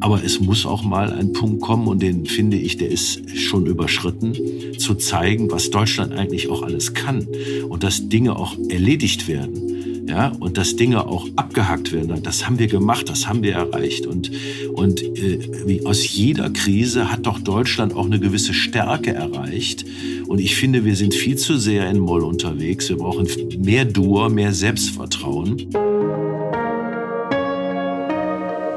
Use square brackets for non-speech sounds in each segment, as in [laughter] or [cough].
Aber es muss auch mal ein Punkt kommen, und den finde ich, der ist schon überschritten, zu zeigen, was Deutschland eigentlich auch alles kann und dass Dinge auch erledigt werden ja, und dass Dinge auch abgehackt werden. Das haben wir gemacht, das haben wir erreicht. Und, und äh, aus jeder Krise hat doch Deutschland auch eine gewisse Stärke erreicht. Und ich finde, wir sind viel zu sehr in Moll unterwegs. Wir brauchen mehr Dur, mehr Selbstvertrauen.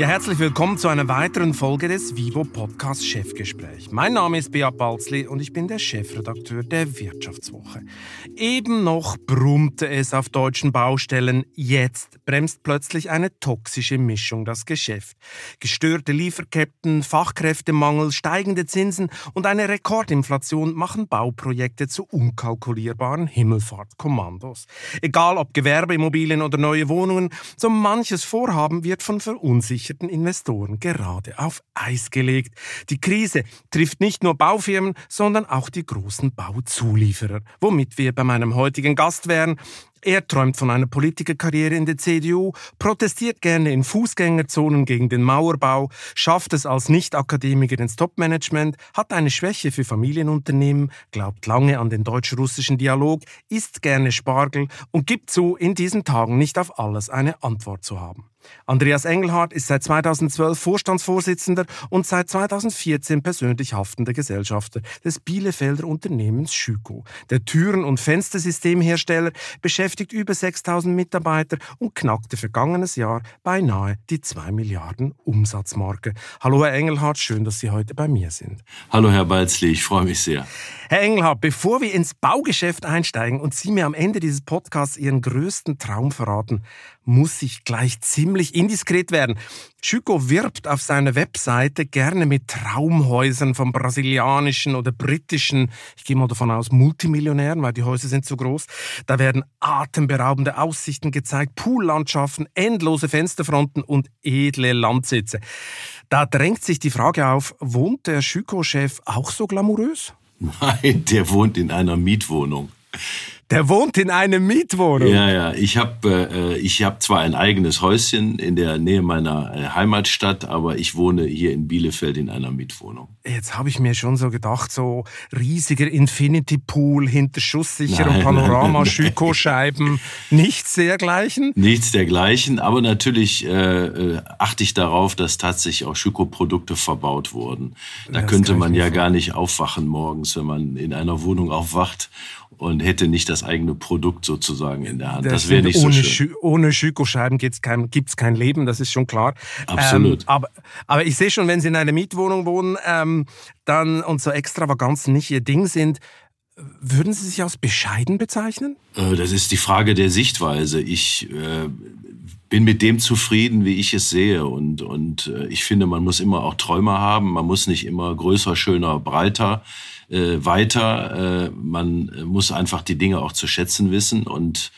Ja, herzlich willkommen zu einer weiteren Folge des Vivo Podcast Chefgespräch. Mein Name ist Beat Balzli und ich bin der Chefredakteur der Wirtschaftswoche. Eben noch brummte es auf deutschen Baustellen, jetzt bremst plötzlich eine toxische Mischung das Geschäft. Gestörte Lieferketten, Fachkräftemangel, steigende Zinsen und eine Rekordinflation machen Bauprojekte zu unkalkulierbaren Himmelfahrtkommandos. Egal ob Gewerbeimmobilien oder neue Wohnungen, so manches Vorhaben wird von verunsicherten verunsicherten Investoren gerade auf Eis gelegt. Die Krise trifft nicht nur Baufirmen, sondern auch die großen Bauzulieferer, womit wir bei meinem heutigen Gast wären. Er träumt von einer Politikerkarriere in der CDU, protestiert gerne in Fußgängerzonen gegen den Mauerbau, schafft es als Nicht-Akademiker ins Topmanagement, hat eine Schwäche für Familienunternehmen, glaubt lange an den deutsch-russischen Dialog, isst gerne Spargel und gibt zu, in diesen Tagen nicht auf alles eine Antwort zu haben. Andreas Engelhardt ist seit 2012 Vorstandsvorsitzender und seit 2014 persönlich haftender Gesellschafter des Bielefelder Unternehmens Schüko. Der Türen- und Fenstersystemhersteller beschäftigt über 6000 Mitarbeiter und knackte vergangenes Jahr beinahe die 2 Milliarden Umsatzmarke. Hallo Herr Engelhardt, schön, dass Sie heute bei mir sind. Hallo Herr Balzli, ich freue mich sehr. Herr Engelhardt, bevor wir ins Baugeschäft einsteigen und Sie mir am Ende dieses Podcasts Ihren größten Traum verraten, muss ich gleich ziemlich indiskret werden. Schüko wirbt auf seiner Webseite gerne mit Traumhäusern von brasilianischen oder britischen, ich gehe mal davon aus, Multimillionären, weil die Häuser sind zu groß. Da werden atemberaubende Aussichten gezeigt, Poollandschaften, endlose Fensterfronten und edle Landsitze. Da drängt sich die Frage auf, wohnt der Schüko-Chef auch so glamourös? Nein, der wohnt in einer Mietwohnung. Der wohnt in einer Mietwohnung. Ja, ja. Ich habe äh, ich hab zwar ein eigenes Häuschen in der Nähe meiner äh, Heimatstadt, aber ich wohne hier in Bielefeld in einer Mietwohnung. Jetzt habe ich mir schon so gedacht, so riesiger Infinity Pool hinter Schusssicherung, Panorama, Schüko-Scheiben, [laughs] nichts dergleichen? Nichts dergleichen, aber natürlich äh, äh, achte ich darauf, dass tatsächlich auch Schüko-Produkte verbaut wurden. Da das könnte man ja gar nicht aufwachen morgens, wenn man in einer Wohnung aufwacht und hätte nicht das eigene Produkt sozusagen in der Hand. Das, das wäre nicht ohne so schön. Schü ohne Schüko-Scheiben kein, gibt's kein Leben, das ist schon klar. Absolut. Ähm, aber, aber ich sehe schon, wenn Sie in einer Mietwohnung wohnen ähm, dann und so Extravaganzen nicht Ihr Ding sind, würden Sie sich als bescheiden bezeichnen? Äh, das ist die Frage der Sichtweise. Ich äh, bin mit dem zufrieden, wie ich es sehe. Und, und äh, ich finde, man muss immer auch Träume haben. Man muss nicht immer größer, schöner, breiter äh, weiter. Äh, man muss einfach die Dinge auch zu schätzen wissen. Und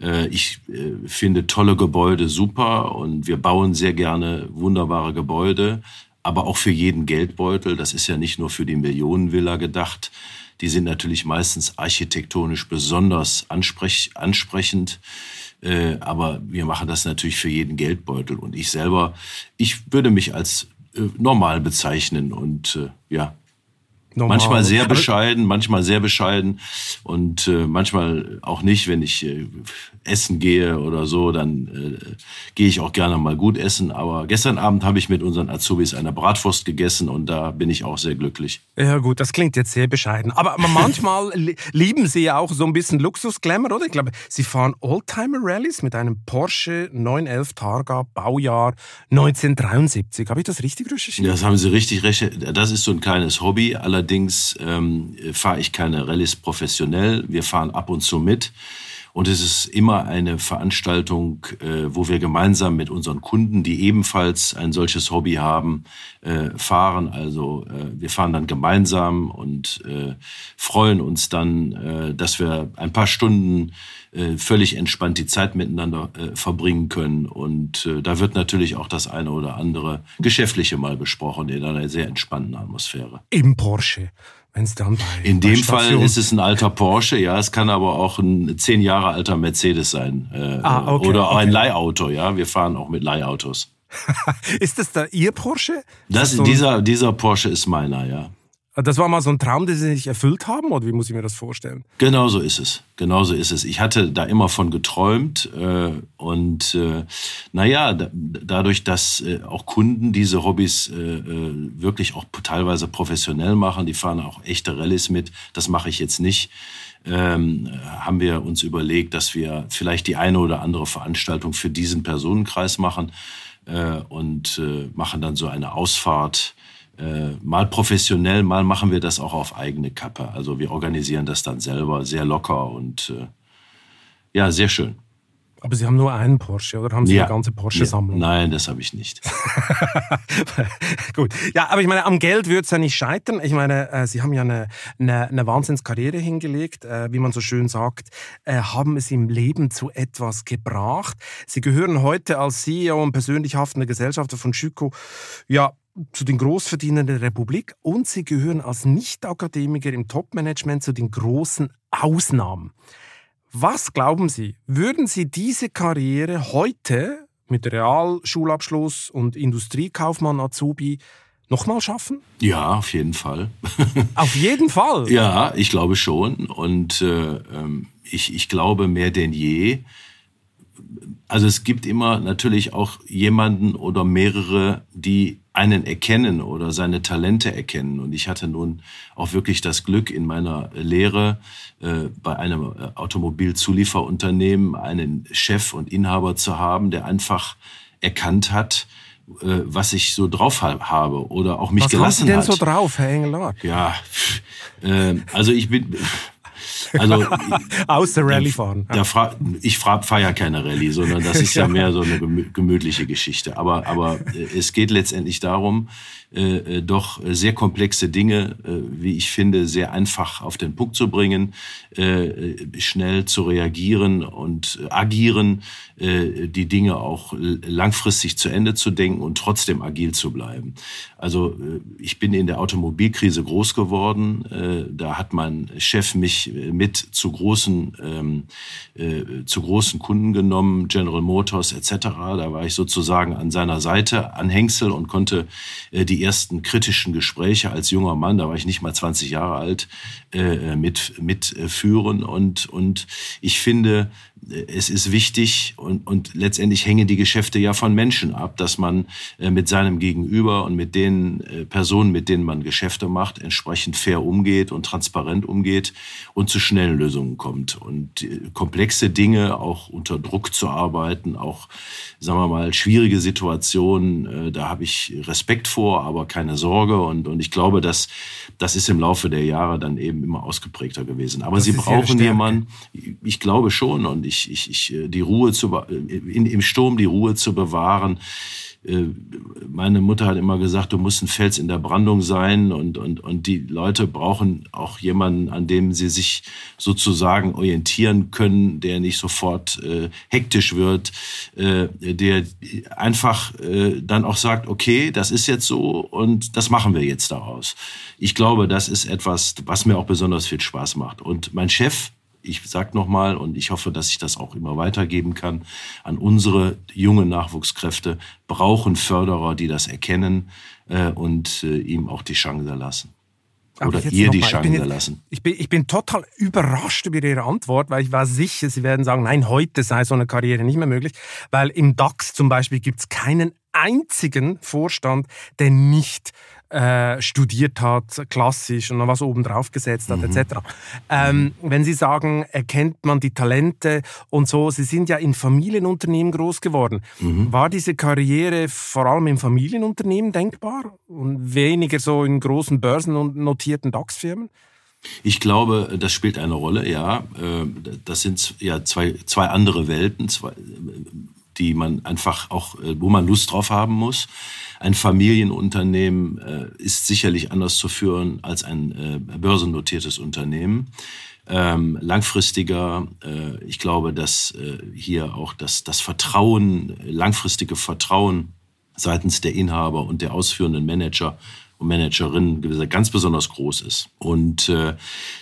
äh, ich äh, finde tolle Gebäude super und wir bauen sehr gerne wunderbare Gebäude, aber auch für jeden Geldbeutel. Das ist ja nicht nur für die Millionenvilla gedacht. Die sind natürlich meistens architektonisch besonders ansprech ansprechend. Äh, aber wir machen das natürlich für jeden Geldbeutel. Und ich selber, ich würde mich als äh, normal bezeichnen und äh, ja, Normal. Manchmal sehr bescheiden, manchmal sehr bescheiden und äh, manchmal auch nicht, wenn ich äh, essen gehe oder so, dann äh, gehe ich auch gerne mal gut essen. Aber gestern Abend habe ich mit unseren Azubis eine Bratwurst gegessen und da bin ich auch sehr glücklich. Ja gut, das klingt jetzt sehr bescheiden. Aber, manchmal lieben Sie ja auch so ein bisschen Luxusglamour, oder? Ich glaube, Sie fahren Oldtimer-Rallies mit einem Porsche 911 Targa Baujahr 1973. Habe ich das richtig recherchiert? Das haben Sie richtig recherchiert. Das ist so ein kleines Hobby. Allerdings ähm, fahre ich keine Rallyes professionell. Wir fahren ab und zu mit. Und es ist immer eine Veranstaltung, äh, wo wir gemeinsam mit unseren Kunden, die ebenfalls ein solches Hobby haben, äh, fahren. Also äh, wir fahren dann gemeinsam und freuen uns dann, dass wir ein paar Stunden völlig entspannt die Zeit miteinander verbringen können. Und da wird natürlich auch das eine oder andere Geschäftliche mal besprochen in einer sehr entspannten Atmosphäre. Im Porsche. Dann bei In dem Fall ist es ein alter Porsche, ja, es kann aber auch ein zehn Jahre alter Mercedes sein äh, Ah, okay, oder auch ein okay. Leihauto, ja. Wir fahren auch mit Leihautos. [laughs] Ist das da Ihr Porsche? Das, so ein- dieser, dieser Porsche ist meiner, ja. Das war mal so ein Traum, den Sie sich erfüllt haben, oder wie muss ich mir das vorstellen? Genau so ist es. Genau so ist es. Ich hatte da immer von geträumt äh, und äh, naja, da, dadurch, dass äh, auch Kunden diese Hobbys äh, äh, wirklich auch teilweise professionell machen, die fahren auch echte Rallyes mit, das mache ich jetzt nicht, ähm, haben wir uns überlegt, dass wir vielleicht die eine oder andere Veranstaltung für diesen Personenkreis machen äh, und äh, machen dann so eine Ausfahrt äh, mal professionell, mal machen wir das auch auf eigene Kappe. Also wir organisieren das dann selber sehr locker und äh, ja, sehr schön. Aber Sie haben nur einen Porsche, oder haben Sie eine ganze Porsche-Sammlung? Ja, nein, das habe ich nicht. [laughs] Gut. Ja, aber ich meine, am Geld wird es ja nicht scheitern. Ich meine, äh, Sie haben ja eine, eine, eine Wahnsinnskarriere hingelegt, äh, wie man so schön sagt, äh, haben es im Leben zu etwas gebracht. Sie gehören heute als CEO und persönlich haftender Gesellschafter von Schüko, ja, zu den Großverdienern der Republik und Sie gehören als Nicht-Akademiker im Top-Management zu den großen Ausnahmen. Was glauben Sie, würden Sie diese Karriere heute mit Realschulabschluss und Industriekaufmann Azubi nochmal schaffen? Ja, auf jeden Fall. [laughs] Auf jeden Fall. ja, ich glaube schon. Und äh, ähm, ich, ich glaube mehr denn je. Also es gibt immer natürlich auch jemanden oder mehrere, die einen erkennen oder seine Talente erkennen. Und ich hatte nun auch wirklich das Glück in meiner Lehre äh, bei einem äh, Automobilzulieferunternehmen einen Chef und Inhaber zu haben, der einfach erkannt hat, äh, was ich so drauf ha habe oder auch mich Was gelassen Sie denn hat. so drauf, Herr Engelhardt? Ja, äh, also ich bin, also [laughs] Außer Rallye fahren. da fra ich fahre ja keine Rallye, sondern das ist ja [laughs] mehr so eine gemü gemütliche Geschichte. Aber, aber äh, es geht letztendlich darum, äh, äh, doch sehr komplexe Dinge, äh, wie ich finde, sehr einfach auf den Punkt zu bringen, äh, äh, schnell zu reagieren und äh, agieren, äh, die Dinge auch langfristig zu Ende zu denken und trotzdem agil zu bleiben. Also äh, ich bin in der Automobilkrise groß geworden. Äh, Da hat mein Chef mich äh, mit zu großen, ähm, äh, zu großen Kunden genommen, General Motors etc. Da war ich sozusagen an seiner Seite, an Hängsel und konnte äh, die ersten kritischen Gespräche als junger Mann, da war ich nicht mal 20 Jahre alt, äh, mit, mit äh, führen. Und, und ich finde, äh, es ist wichtig und, und letztendlich hängen die Geschäfte ja von Menschen ab, dass man äh, mit seinem Gegenüber und mit den äh, Personen, mit denen man Geschäfte macht, entsprechend fair umgeht und transparent umgeht und zu schnellen Lösungen kommt. Und äh, komplexe Dinge auch unter Druck zu arbeiten, auch, sagen wir mal, schwierige Situationen, da habe ich Respekt vor, aber keine Sorge. Und, und ich glaube, dass das ist im Laufe der Jahre dann eben immer ausgeprägter gewesen. Aber Das sie brauchen jemanden, ich glaube schon und ich, ich, ich die Ruhe zu be- in, im Sturm die Ruhe zu bewahren. Äh, Meine Mutter hat immer gesagt, du musst ein Fels in der Brandung sein und, und, und die Leute brauchen auch jemanden, an dem sie sich sozusagen orientieren können, der nicht sofort äh, hektisch wird, äh, der einfach äh, dann auch sagt, okay, das ist jetzt so und das machen wir jetzt daraus. Ich glaube, das ist etwas, was mir auch besonders viel Spaß macht. Und mein Chef, ich sag nochmal, und ich hoffe, dass ich das auch immer weitergeben kann, an unsere jungen Nachwuchskräfte brauchen Förderer, die das erkennen äh, und äh, ihm auch die Chance lassen. Oder ihr die ich Chance jetzt- lassen. Ich bin, ich bin total überrascht über Ihre Antwort, weil ich war sicher, Sie werden sagen, nein, heute sei so eine Karriere nicht mehr möglich, weil im DAX zum Beispiel gibt es keinen einzigen Vorstand, der nicht äh, studiert hat, klassisch und noch was oben drauf gesetzt hat, etc. Ähm, wenn Sie sagen, erkennt man die Talente und so, Sie sind ja in Familienunternehmen groß geworden. War diese Karriere vor allem im Familienunternehmen denkbar und weniger so in großen Börsen und notierten DAX-Firmen? Ich glaube, das spielt eine Rolle, ja. Äh, Das sind ja zwei, zwei andere Welten, zwei, die man einfach auch, äh, wo man Lust drauf haben muss. Ein Familienunternehmen äh, ist sicherlich anders zu führen als ein äh, börsennotiertes Unternehmen. Ähm, langfristiger, äh, ich glaube, dass äh, hier auch das, das Vertrauen, langfristige Vertrauen seitens der Inhaber und der ausführenden Manager und Managerinnen ganz besonders groß ist. Und äh,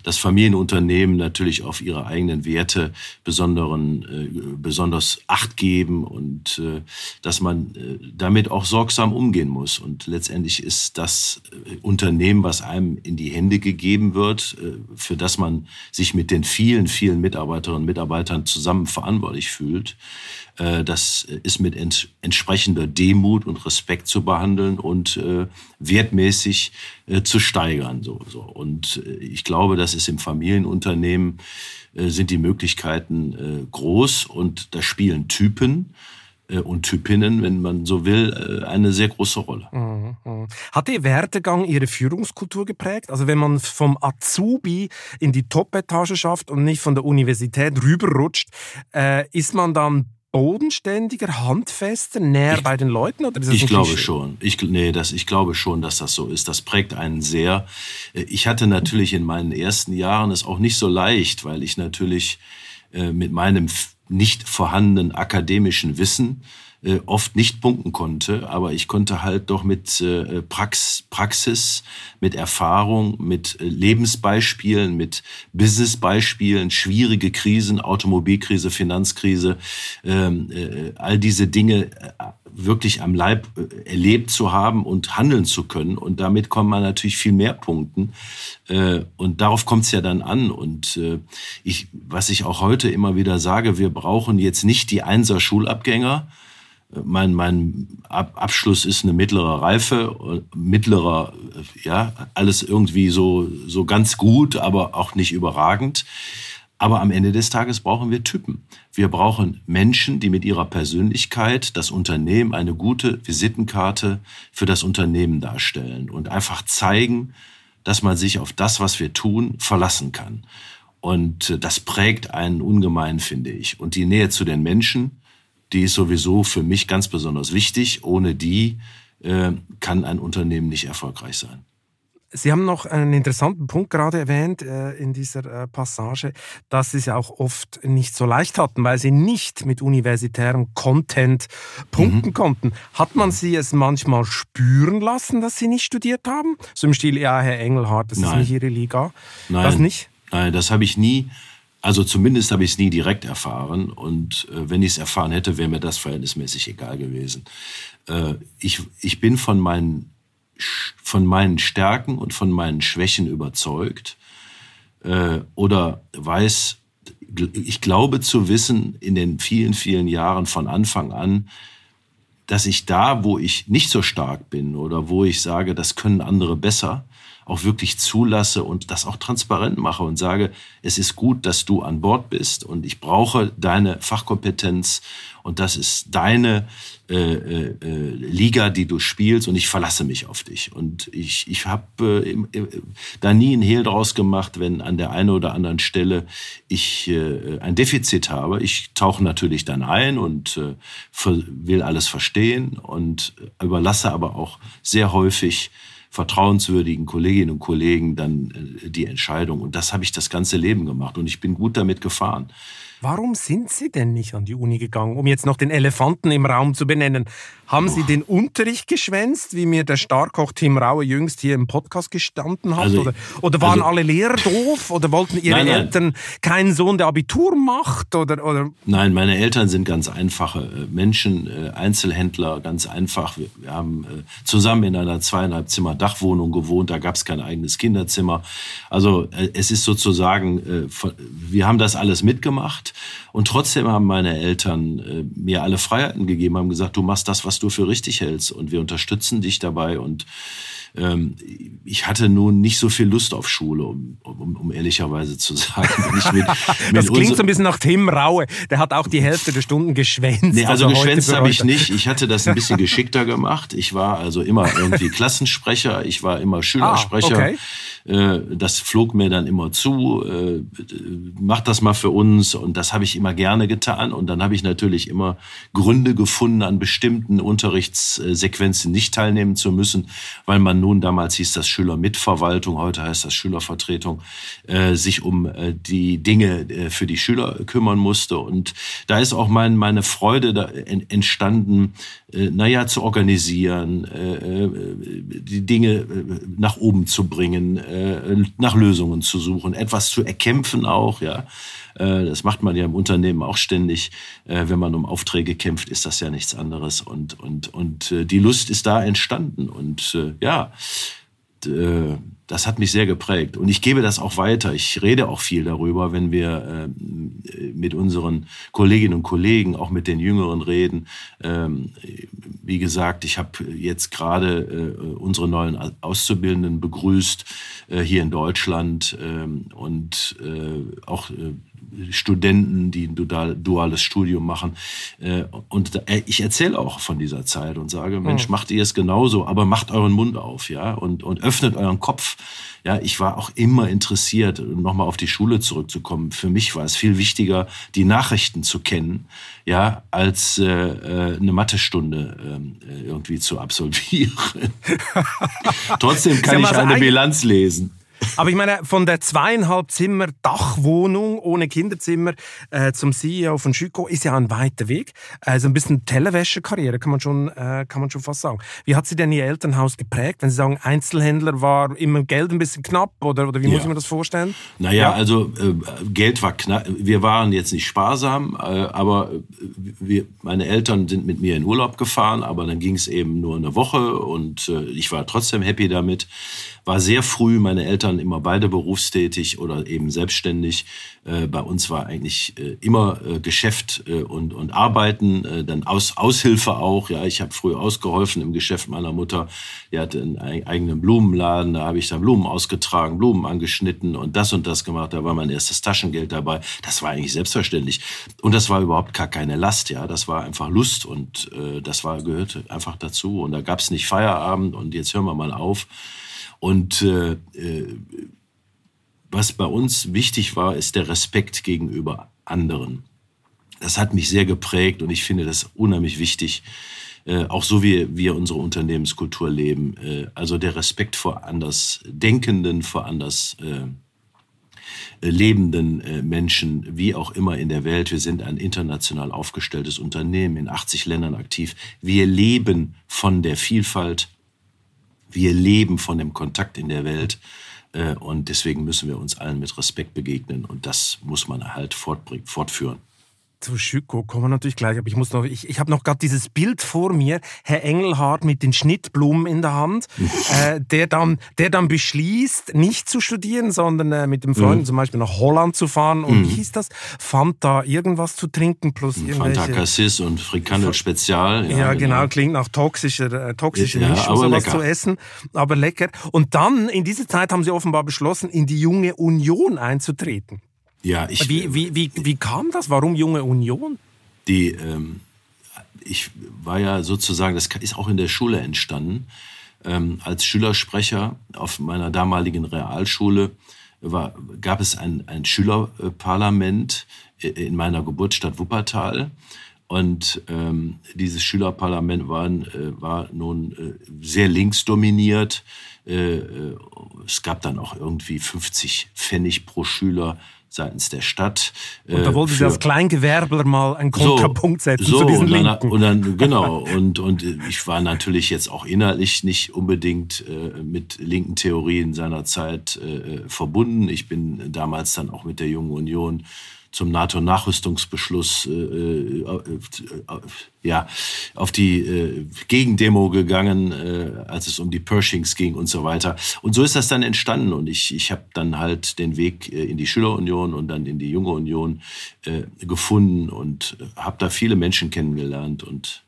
das Familienunternehmen natürlich auf ihre eigenen Werte besonderen, äh, besonders Acht geben und äh, dass man äh, damit auch sorgsam umgehen muss. Und letztendlich ist das äh, Unternehmen, was einem in die Hände gegeben wird, äh, für das man sich mit den vielen, vielen Mitarbeiterinnen und Mitarbeitern zusammen verantwortlich fühlt, das ist mit ents entsprechender Demut und Respekt zu behandeln und äh, wertmäßig äh, zu steigern. So, so. Und äh, ich glaube, das ist im Familienunternehmen äh, sind die Möglichkeiten äh, groß und da spielen Typen und Typinnen, wenn man so will, eine sehr große Rolle. Mhm, mhm. Hat Ihr Werdegang Ihre Führungskultur geprägt? Also wenn man vom Azubi in die Top-Etage schafft und nicht von der Universität rüberrutscht, äh, ist man dann bodenständiger, handfester, näher ich, bei den Leuten? Oder ich glaube schon. Ich, nee, das, ich glaube schon, dass das so ist. Das prägt einen sehr. Äh, ich hatte natürlich in meinen ersten Jahren es auch nicht so leicht, weil ich natürlich äh, mit meinem nicht vorhandenen akademischen Wissen äh, oft nicht punkten konnte, aber ich konnte halt doch mit äh, Prax Praxis, mit Erfahrung, mit äh, Lebensbeispielen, mit Businessbeispielen, schwierige Krisen, Automobilkrise, Finanzkrise, ähm, äh, all diese Dinge wirklich am Leib erlebt zu haben und handeln zu können. Und damit kommt man natürlich viel mehr punkten. Und darauf kommt es ja dann an. Und ich, was ich auch heute immer wieder sage, wir brauchen jetzt nicht die Einser-Schulabgänger, mein, mein Abschluss ist eine mittlere Reife, mittlerer, ja, alles irgendwie so, so ganz gut, aber auch nicht überragend. Aber am Ende des Tages brauchen wir Typen. Wir brauchen Menschen, die mit ihrer Persönlichkeit das Unternehmen eine gute Visitenkarte für das Unternehmen darstellen und einfach zeigen, dass man sich auf das, was wir tun, verlassen kann. Und das prägt einen ungemein, finde ich. Und die Nähe zu den Menschen, die ist sowieso für mich ganz besonders wichtig. Ohne die äh, kann ein Unternehmen nicht erfolgreich sein. Sie haben noch einen interessanten Punkt gerade erwähnt äh, in dieser äh, Passage, dass Sie es ja auch oft nicht so leicht hatten, weil Sie nicht mit universitärem Content punkten mhm. konnten. Hat man Sie es manchmal spüren lassen, dass Sie nicht studiert haben? So im Stil, ja, Herr Engelhardt, das Nein. ist nicht Ihre Liga. Nein. Das nicht? Nein, das habe ich nie also zumindest habe ich es nie direkt erfahren. Und äh, wenn ich es erfahren hätte, wäre mir das verhältnismäßig egal gewesen. Äh, ich, ich bin von meinen, von meinen Stärken und von meinen Schwächen überzeugt. Äh, oder weiß, ich glaube zu wissen in den vielen, vielen Jahren von Anfang an, dass ich da, wo ich nicht so stark bin oder wo ich sage, das können andere besser, auch wirklich zulasse und das auch transparent mache und sage, es ist gut, dass du an Bord bist und ich brauche deine Fachkompetenz und das ist deine äh, äh, äh Liga, die du spielst und ich verlasse mich auf dich. Und ich, ich habe äh, da nie ein Hehl draus gemacht, wenn an der einen oder anderen Stelle ich äh, ein Defizit habe. Ich tauche natürlich dann ein und äh, will alles verstehen und überlasse aber auch sehr häufig vertrauenswürdigen Kolleginnen und Kollegen dann äh, die Entscheidung. Und das habe ich das ganze Leben gemacht und ich bin gut damit gefahren. Warum sind Sie denn nicht an die Uni gegangen, um jetzt noch den Elefanten im Raum zu benennen? Haben Sie den Unterricht geschwänzt, wie mir der Starkoch Tim Raue jüngst hier im Podcast gestanden hat? Also, oder, oder, waren also, alle Lehrer doof? Oder wollten Ihre nein, nein. Eltern keinen Sohn, der Abitur macht? Oder, oder? Nein, meine Eltern sind ganz einfache äh, Menschen, äh, Einzelhändler, ganz einfach. Wir, wir haben äh, zusammen in einer zweieinhalb Zimmer Dachwohnung gewohnt, da gab es kein eigenes Kinderzimmer. Also es ist sozusagen, wir haben das alles mitgemacht und trotzdem haben meine Eltern mir alle Freiheiten gegeben, haben gesagt, du machst das, was du für richtig hältst und wir unterstützen dich dabei und ähm, ich hatte nun nicht so viel Lust auf Schule, um, um, um ehrlicherweise zu [laughs] sagen. Mit, mit das klingt so ein bisschen nach Tim Raue. Der hat auch die Hälfte der Stunden geschwänzt. Nee, also, also geschwänzt habe ich nicht. Ich hatte das ein bisschen [laughs] geschickter gemacht. Ich war also immer irgendwie Klassensprecher. Ich war immer Schülersprecher. Ah, okay. Äh, das flog mir dann immer zu, äh, mach das mal für uns. Und das habe ich immer gerne getan. Und dann habe ich natürlich immer Gründe gefunden, an bestimmten Unterrichtssequenzen nicht teilnehmen zu müssen, weil man nun damals hieß das Schülermitverwaltung, heute heißt das Schülervertretung, äh, sich um die Dinge für die Schüler kümmern musste. Und da ist auch mein, meine Freude da entstanden, naja, zu organisieren, die Dinge nach oben zu bringen, äh, nach Lösungen zu suchen, etwas zu erkämpfen auch, ja. Äh, das macht man ja im Unternehmen auch ständig. Äh, wenn man um Aufträge kämpft, ist das ja nichts anderes. Und, und, und die Lust ist da entstanden. Und ja, das hat mich sehr geprägt. Und ich gebe das auch weiter. Ich rede auch viel darüber, wenn wir äh, mit unseren Kolleginnen und Kollegen, auch mit den Jüngeren reden. Ähm, wie gesagt, ich habe jetzt gerade äh, unsere neuen Auszubildenden begrüßt hier in Deutschland ähm, und auch Studenten, die ein duales Studium machen. Äh, und äh, ich erzähle auch von dieser Zeit und sage, Mensch, macht ihr es genauso, aber macht euren Mund auf, ja, und, und öffnet euren Kopf. Ja, ich war auch immer interessiert, nochmal auf die Schule zurückzukommen. Für mich war es viel wichtiger, die Nachrichten zu kennen, ja, als äh, äh eine Mathestunde äh, irgendwie zu absolvieren. [laughs] Trotzdem kann ich eine Bilanz lesen. Aber ich meine, von der zweieinhalb Zimmer Dachwohnung ohne Kinderzimmer äh, zum CEO von Schüko ist ja ein weiter Weg. Also ein bisschen Tellerwäscherkarriere kann man schon, äh, kann man schon fast sagen. Wie hat sie denn ihr Elternhaus geprägt? Wenn Sie sagen, Einzelhändler war immer Geld ein bisschen knapp oder, oder wie ja. muss ich mir das vorstellen? Naja, ja. also äh, Geld war knapp. Wir waren jetzt nicht sparsam, äh, aber wir, meine Eltern sind mit mir in Urlaub gefahren, aber dann ging es eben nur eine Woche und äh, ich war trotzdem happy damit war sehr früh, meine Eltern immer beide berufstätig oder eben selbstständig. Äh, bei uns war eigentlich äh, immer äh, Geschäft und, und Arbeiten, dann Aus, Aushilfe auch. Ja, ich habe früh ausgeholfen im Geschäft meiner Mutter. Die hatte einen eigenen Blumenladen, da habe ich dann Blumen ausgetragen, Blumen angeschnitten und das und das gemacht. Da war mein erstes Taschengeld dabei. Das war eigentlich selbstverständlich. Und das war überhaupt gar keine Last, ja. Das war einfach Lust und äh, das war, gehörte einfach dazu. Und da gab es nicht Feierabend und jetzt hören wir mal auf. Und äh, äh, was bei uns wichtig war, ist der Respekt gegenüber anderen. Das hat mich sehr geprägt und ich finde das unheimlich wichtig, äh, auch so wie wir unsere Unternehmenskultur leben. Äh, also der Respekt vor Andersdenkenden, vor anders äh, lebenden äh, Menschen, wie auch immer in der Welt. Wir sind ein international aufgestelltes Unternehmen, in 80 Ländern aktiv. Wir leben von der Vielfalt wir leben von dem Kontakt in der Welt. Äh, und deswegen müssen wir uns allen mit Respekt begegnen. Und das muss man halt fortführen zu Schüko kommen wir natürlich gleich, aber ich muss noch, ich, ich habe noch gerade dieses Bild vor mir, Herr Engelhardt mit den Schnittblumen in der Hand, [laughs] äh, der, dann, der dann beschließt, nicht zu studieren, sondern äh, mit dem Freund mhm. zum Beispiel nach Holland zu fahren und mhm. wie hieß das? Fanta irgendwas zu trinken plus irgendwelche... Fanta Cassis und Frikandel Spezial. Ja, ja genau. genau, klingt nach toxischer, äh, toxischer ja, Mischung, sowas lecker. zu essen, aber lecker. Und dann, in dieser Zeit haben sie offenbar beschlossen, in die junge Union einzutreten. Ja, ich. Wie, wie, wie, wie kam das? Warum Junge Union? Die, ähm, ich war ja sozusagen, das ist auch in der Schule entstanden. Ähm, als Schülersprecher auf meiner damaligen Realschule war, gab es ein, ein Schülerparlament in meiner Geburtsstadt Wuppertal. Und ähm, dieses Schülerparlament war, äh, war nun äh, sehr linksdominiert. Äh, äh, es gab dann auch irgendwie 50 Pfennig pro Schüler seitens der Stadt. Und da äh, wollte sie als Kleingewerbler mal einen Kontrapunkt so, setzen so, zu diesen und dann, Linken. Und dann, [laughs] genau, und, und ich war natürlich jetzt auch innerlich nicht unbedingt äh, mit linken Theorien seiner Zeit äh, verbunden. Ich bin damals dann auch mit der Jungen Union zum NATO-Nachrüstungsbeschluss äh, äh, äh, ja, auf die äh, Gegendemo gegangen, äh, als es um die Pershings ging und so weiter. Und so ist das dann entstanden. Und ich, ich habe dann halt den Weg äh, in die Schülerunion und dann in die Junge Union äh, gefunden und habe da viele Menschen kennengelernt und.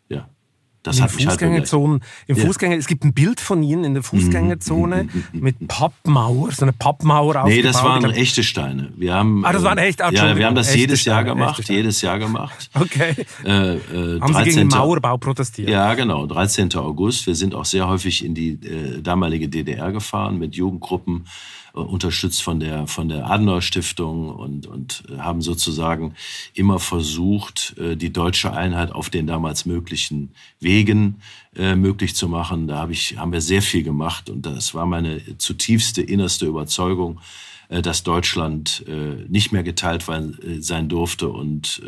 Das in hat mich halt Fußgängerzonen, Im ja. Fußgänger, es gibt ein Bild von Ihnen in der Fußgängerzone mhm. mit Pappmauer, so eine Pappmauer Nee, das waren echte Steine. Wir haben, ah, das waren echt, ah, Ja, wir haben das jedes Steine, Jahr gemacht, jedes Jahr gemacht. [laughs] Okay. Äh, äh, haben 13. Sie gegen den Mauerbau protestiert? Ja, genau, 13. August. Wir sind auch sehr häufig in die äh, damalige DDR gefahren mit Jugendgruppen unterstützt von der, von der Adenauer Stiftung und, und haben sozusagen immer versucht, die deutsche Einheit auf den damals möglichen Wegen äh, möglich zu machen. Da hab ich, haben wir sehr viel gemacht und das war meine zutiefste innerste Überzeugung, äh, dass Deutschland äh, nicht mehr geteilt äh, sein durfte. Und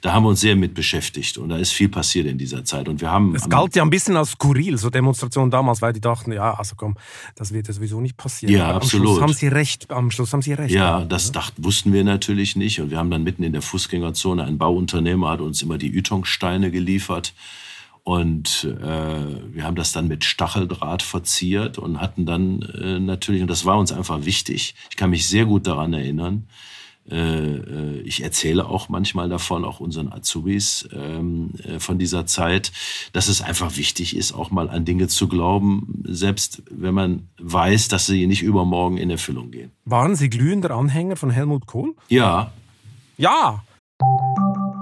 da haben wir uns sehr mit beschäftigt. Und da ist viel passiert in dieser Zeit. Und wir haben. Es galt ja ein bisschen als skurril, so Demonstrationen damals, weil die dachten, ja, also komm, das wird ja sowieso nicht passieren. Ja, Aber absolut. Am Schluss haben sie recht. Am Schluss haben sie recht. Ja, das dacht, wussten wir natürlich nicht. Und wir haben dann mitten in der Fußgängerzone, ein Bauunternehmer hat uns immer die Ytongsteine geliefert. Und äh, wir haben das dann mit Stacheldraht verziert und hatten dann äh, natürlich, und das war uns einfach wichtig, ich kann mich sehr gut daran erinnern, äh, äh ich erzähle auch manchmal davon, auch unseren Azubis ähm, äh, von dieser Zeit, dass es einfach wichtig ist, auch mal an Dinge zu glauben, selbst wenn man weiß, dass sie nicht übermorgen in Erfüllung gehen. Waren Sie glühender Anhänger von Helmut Kohl? Ja. Ja.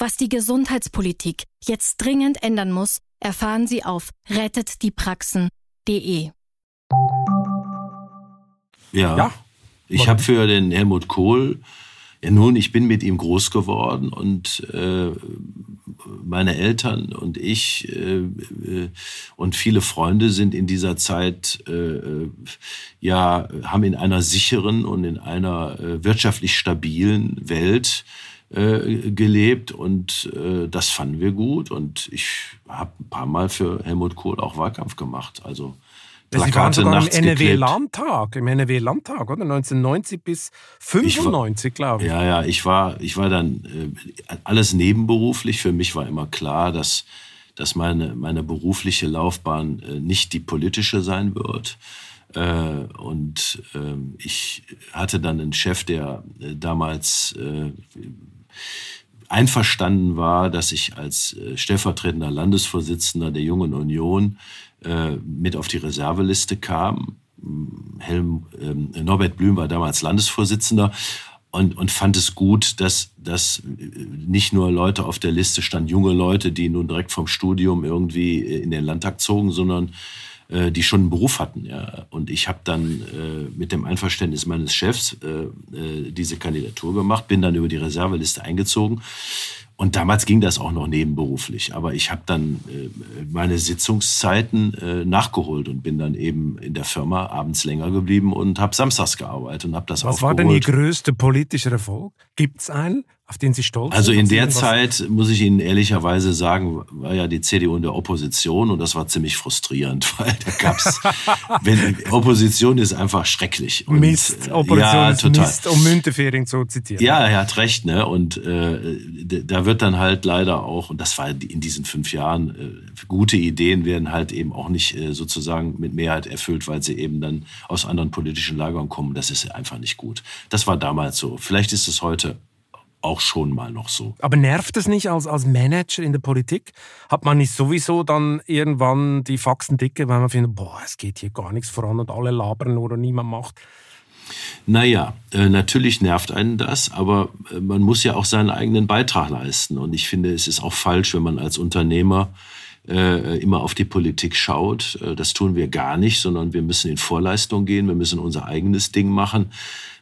Was die Gesundheitspolitik jetzt dringend ändern muss, erfahren Sie auf rettetdiepraxen.de. Ja, ja. ich habe für den Helmut Kohl, ja nun, ich bin mit ihm groß geworden und äh, meine Eltern und ich äh, äh und viele Freunde sind in dieser Zeit äh, äh, ja haben in einer sicheren und in einer äh, wirtschaftlich stabilen Welt äh, gelebt und äh, das fanden wir gut und ich habe ein paar Mal für Helmut Kohl auch Wahlkampf gemacht. Also Plakate Sie waren nachts im NRW-Landtag, im NRW-Landtag, oder? 1990 bis 95, glaube ich. Ja, ja, ich war, ich war dann äh, alles nebenberuflich. Für mich war immer klar, dass, dass meine, meine berufliche Laufbahn äh, nicht die politische sein wird. Äh, und ähm, ich hatte dann einen Chef, der äh, damals äh, einverstanden war, dass ich als äh, stellvertretender Landesvorsitzender der Jungen Union äh, mit auf die Reserveliste kam. Helm, äh, Norbert Blüm war damals Landesvorsitzender und, und fand es gut, dass, dass nicht nur Leute auf der Liste standen, junge Leute, die nun direkt vom Studium irgendwie in den Landtag zogen, sondern äh, die schon einen Beruf hatten. Ja. Und ich habe dann äh, mit dem Einverständnis meines Chefs äh, äh, diese Kandidatur gemacht, bin dann über die Reserveliste eingezogen. Und damals ging das auch noch nebenberuflich. Aber ich habe dann äh, meine Sitzungszeiten äh, nachgeholt und bin dann eben in der Firma abends länger geblieben und habe samstags gearbeitet und habe das Was aufgeholt. war denn Ihr größter politischer Erfolg? Gibt's einen? Auf den Sie stolz also sind? Also in der Zeit, muss ich Ihnen ehrlicherweise sagen, war ja die CDU in der Opposition und das war ziemlich frustrierend, [laughs] weil da gab's, wenn, Opposition ist einfach schrecklich. Und, Mist, äh, Opposition ja, ist total. Mist, um Müntefering zu zitieren. Ja, er hat recht, ne? Und äh, da wird dann halt leider auch, und das war in diesen fünf Jahren, äh, gute Ideen werden halt eben auch nicht äh, sozusagen mit Mehrheit erfüllt, weil sie eben dann aus anderen politischen Lagern kommen. Das ist einfach nicht gut. Das war damals so. Vielleicht ist es heute auch schon mal noch so. Aber nervt es nicht als, als Manager in der Politik? Hat man nicht sowieso dann irgendwann die Faxen dicke, weil man findet, boah, es geht hier gar nichts voran und alle labern nur und niemand macht? Naja, äh, natürlich nervt einen das, aber äh, man muss ja auch seinen eigenen Beitrag leisten. Und ich finde, es ist auch falsch, wenn man als Unternehmer äh, immer auf die Politik schaut. Äh, das tun wir gar nicht, sondern wir müssen in Vorleistung gehen, wir müssen unser eigenes Ding machen.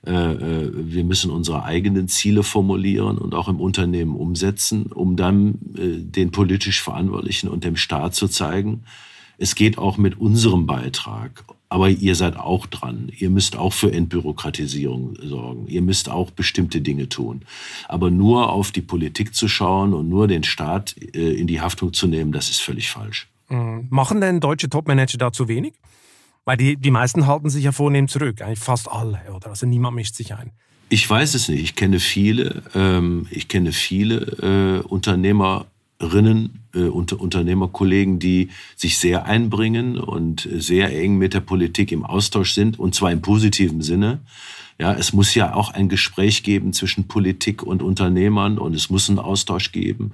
Äh, wir müssen unsere eigenen Ziele formulieren und auch im Unternehmen umsetzen, um dann den politisch Verantwortlichen und dem Staat zu zeigen, es geht auch mit unserem Beitrag. Aber ihr seid auch dran. Ihr müsst auch für Entbürokratisierung sorgen. Ihr müsst auch bestimmte Dinge tun. Aber nur auf die Politik zu schauen und nur den Staat in die Haftung zu nehmen, das ist völlig falsch. Mhm. Machen denn deutsche Topmanager da zu wenig? Weil die, die meisten halten sich ja vornehm zurück, eigentlich fast alle, oder? Also niemand mischt sich ein. Ich weiß es nicht. Ich kenne viele, ähm, ich kenne viele äh, Unternehmerinnen, äh, unter, Unternehmerkollegen, die sich sehr einbringen und sehr eng mit der Politik im Austausch sind, und zwar im positiven Sinne. Ja, es muss ja auch ein Gespräch geben zwischen Politik und Unternehmern und es muss einen Austausch geben.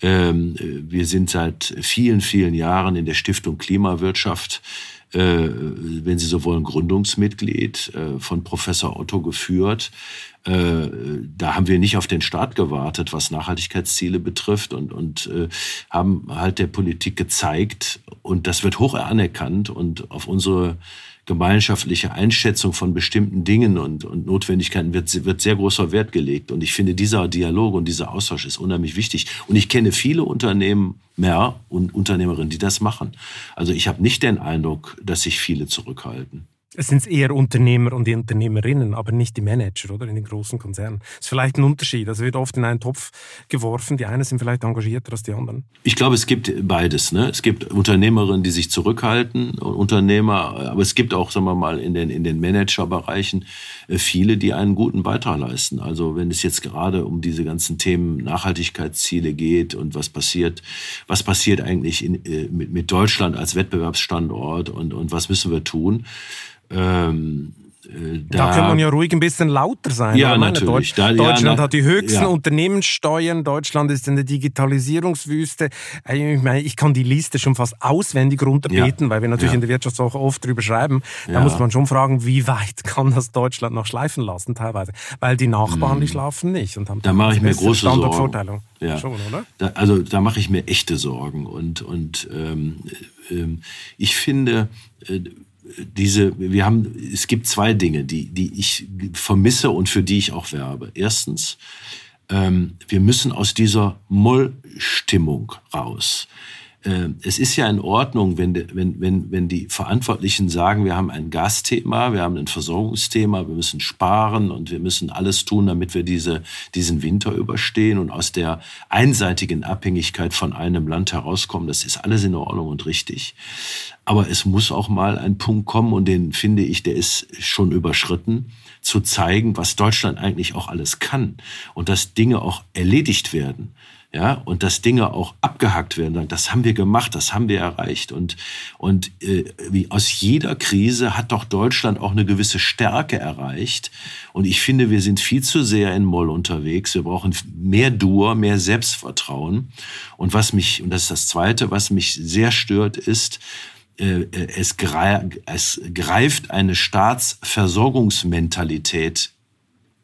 Ähm, wir sind seit vielen, vielen Jahren in der Stiftung Klimawirtschaft äh, wenn Sie so wollen, Gründungsmitglied äh, von Professor Otto geführt. Äh, da haben wir nicht auf den Staat gewartet, was Nachhaltigkeitsziele betrifft und, und äh, haben halt der Politik gezeigt, und das wird hoch anerkannt und auf unsere gemeinschaftliche Einschätzung von bestimmten Dingen und, und Notwendigkeiten wird, wird sehr großer Wert gelegt. Und ich finde, dieser Dialog und dieser Austausch ist unheimlich wichtig. Und ich kenne viele Unternehmen mehr und Unternehmerinnen, die das machen. Also ich habe nicht den Eindruck, dass sich viele zurückhalten es sind eher Unternehmer und die Unternehmerinnen, aber nicht die Manager, oder? In den großen Konzernen. Das ist vielleicht ein Unterschied. Also wird oft in einen Topf geworfen. Die einen sind vielleicht engagierter als die anderen. Ich glaube, es gibt beides. Ne? Es gibt Unternehmerinnen, die sich zurückhalten, Unternehmer, aber es gibt auch, sagen wir mal, in den, in den Managerbereichen äh, viele, die einen guten Beitrag leisten. Also wenn es jetzt gerade um diese ganzen Themen Nachhaltigkeitsziele geht und was passiert, was passiert eigentlich in, äh, mit, mit Deutschland als Wettbewerbsstandort und, und was müssen wir tun? Ähm, äh, da, da kann man ja ruhig ein bisschen lauter sein. Ja, natürlich. Da, Deutschland ja, na, hat die höchsten ja. Unternehmenssteuern. Deutschland ist eine Digitalisierungswüste. Äh, ich, meine, ich kann die Liste schon fast auswendig runterbeten, ja. weil wir natürlich in der Wirtschaft auch oft drüber schreiben. Da muss man schon fragen, wie weit kann das Deutschland noch schleifen lassen teilweise? Weil die Nachbarn, hm. die schlafen nicht und haben da mache ich mir große Sorgen. Ja. Schon, da, also da mache ich mir echte Sorgen und und ähm, ähm, ich finde äh, diese, wir haben, es gibt zwei Dinge, die, die ich vermisse und für die ich auch werbe. Erstens, ähm, wir müssen aus dieser Mollstimmung raus. Äh, es ist ja in Ordnung, wenn, wenn, wenn, wenn die Verantwortlichen sagen, wir haben ein Gasthema, wir haben ein Versorgungsthema, wir müssen sparen und wir müssen alles tun, damit wir diese, diesen Winter überstehen und aus der einseitigen Abhängigkeit von einem Land herauskommen. Das ist alles in Ordnung und richtig. Aber es muss auch mal ein Punkt kommen und den finde ich, der ist schon überschritten, zu zeigen, was Deutschland eigentlich auch alles kann und dass Dinge auch erledigt werden ja, und dass Dinge auch abgehackt werden. Das haben wir gemacht, das haben wir erreicht. Und, und äh, wie aus jeder Krise hat doch Deutschland auch eine gewisse Stärke erreicht. Und ich finde, wir sind viel zu sehr in Moll unterwegs. Wir brauchen mehr Dur, mehr Selbstvertrauen. Und was mich, und das ist das Zweite, was mich sehr stört, ist, äh, es, es greift eine Staatsversorgungsmentalität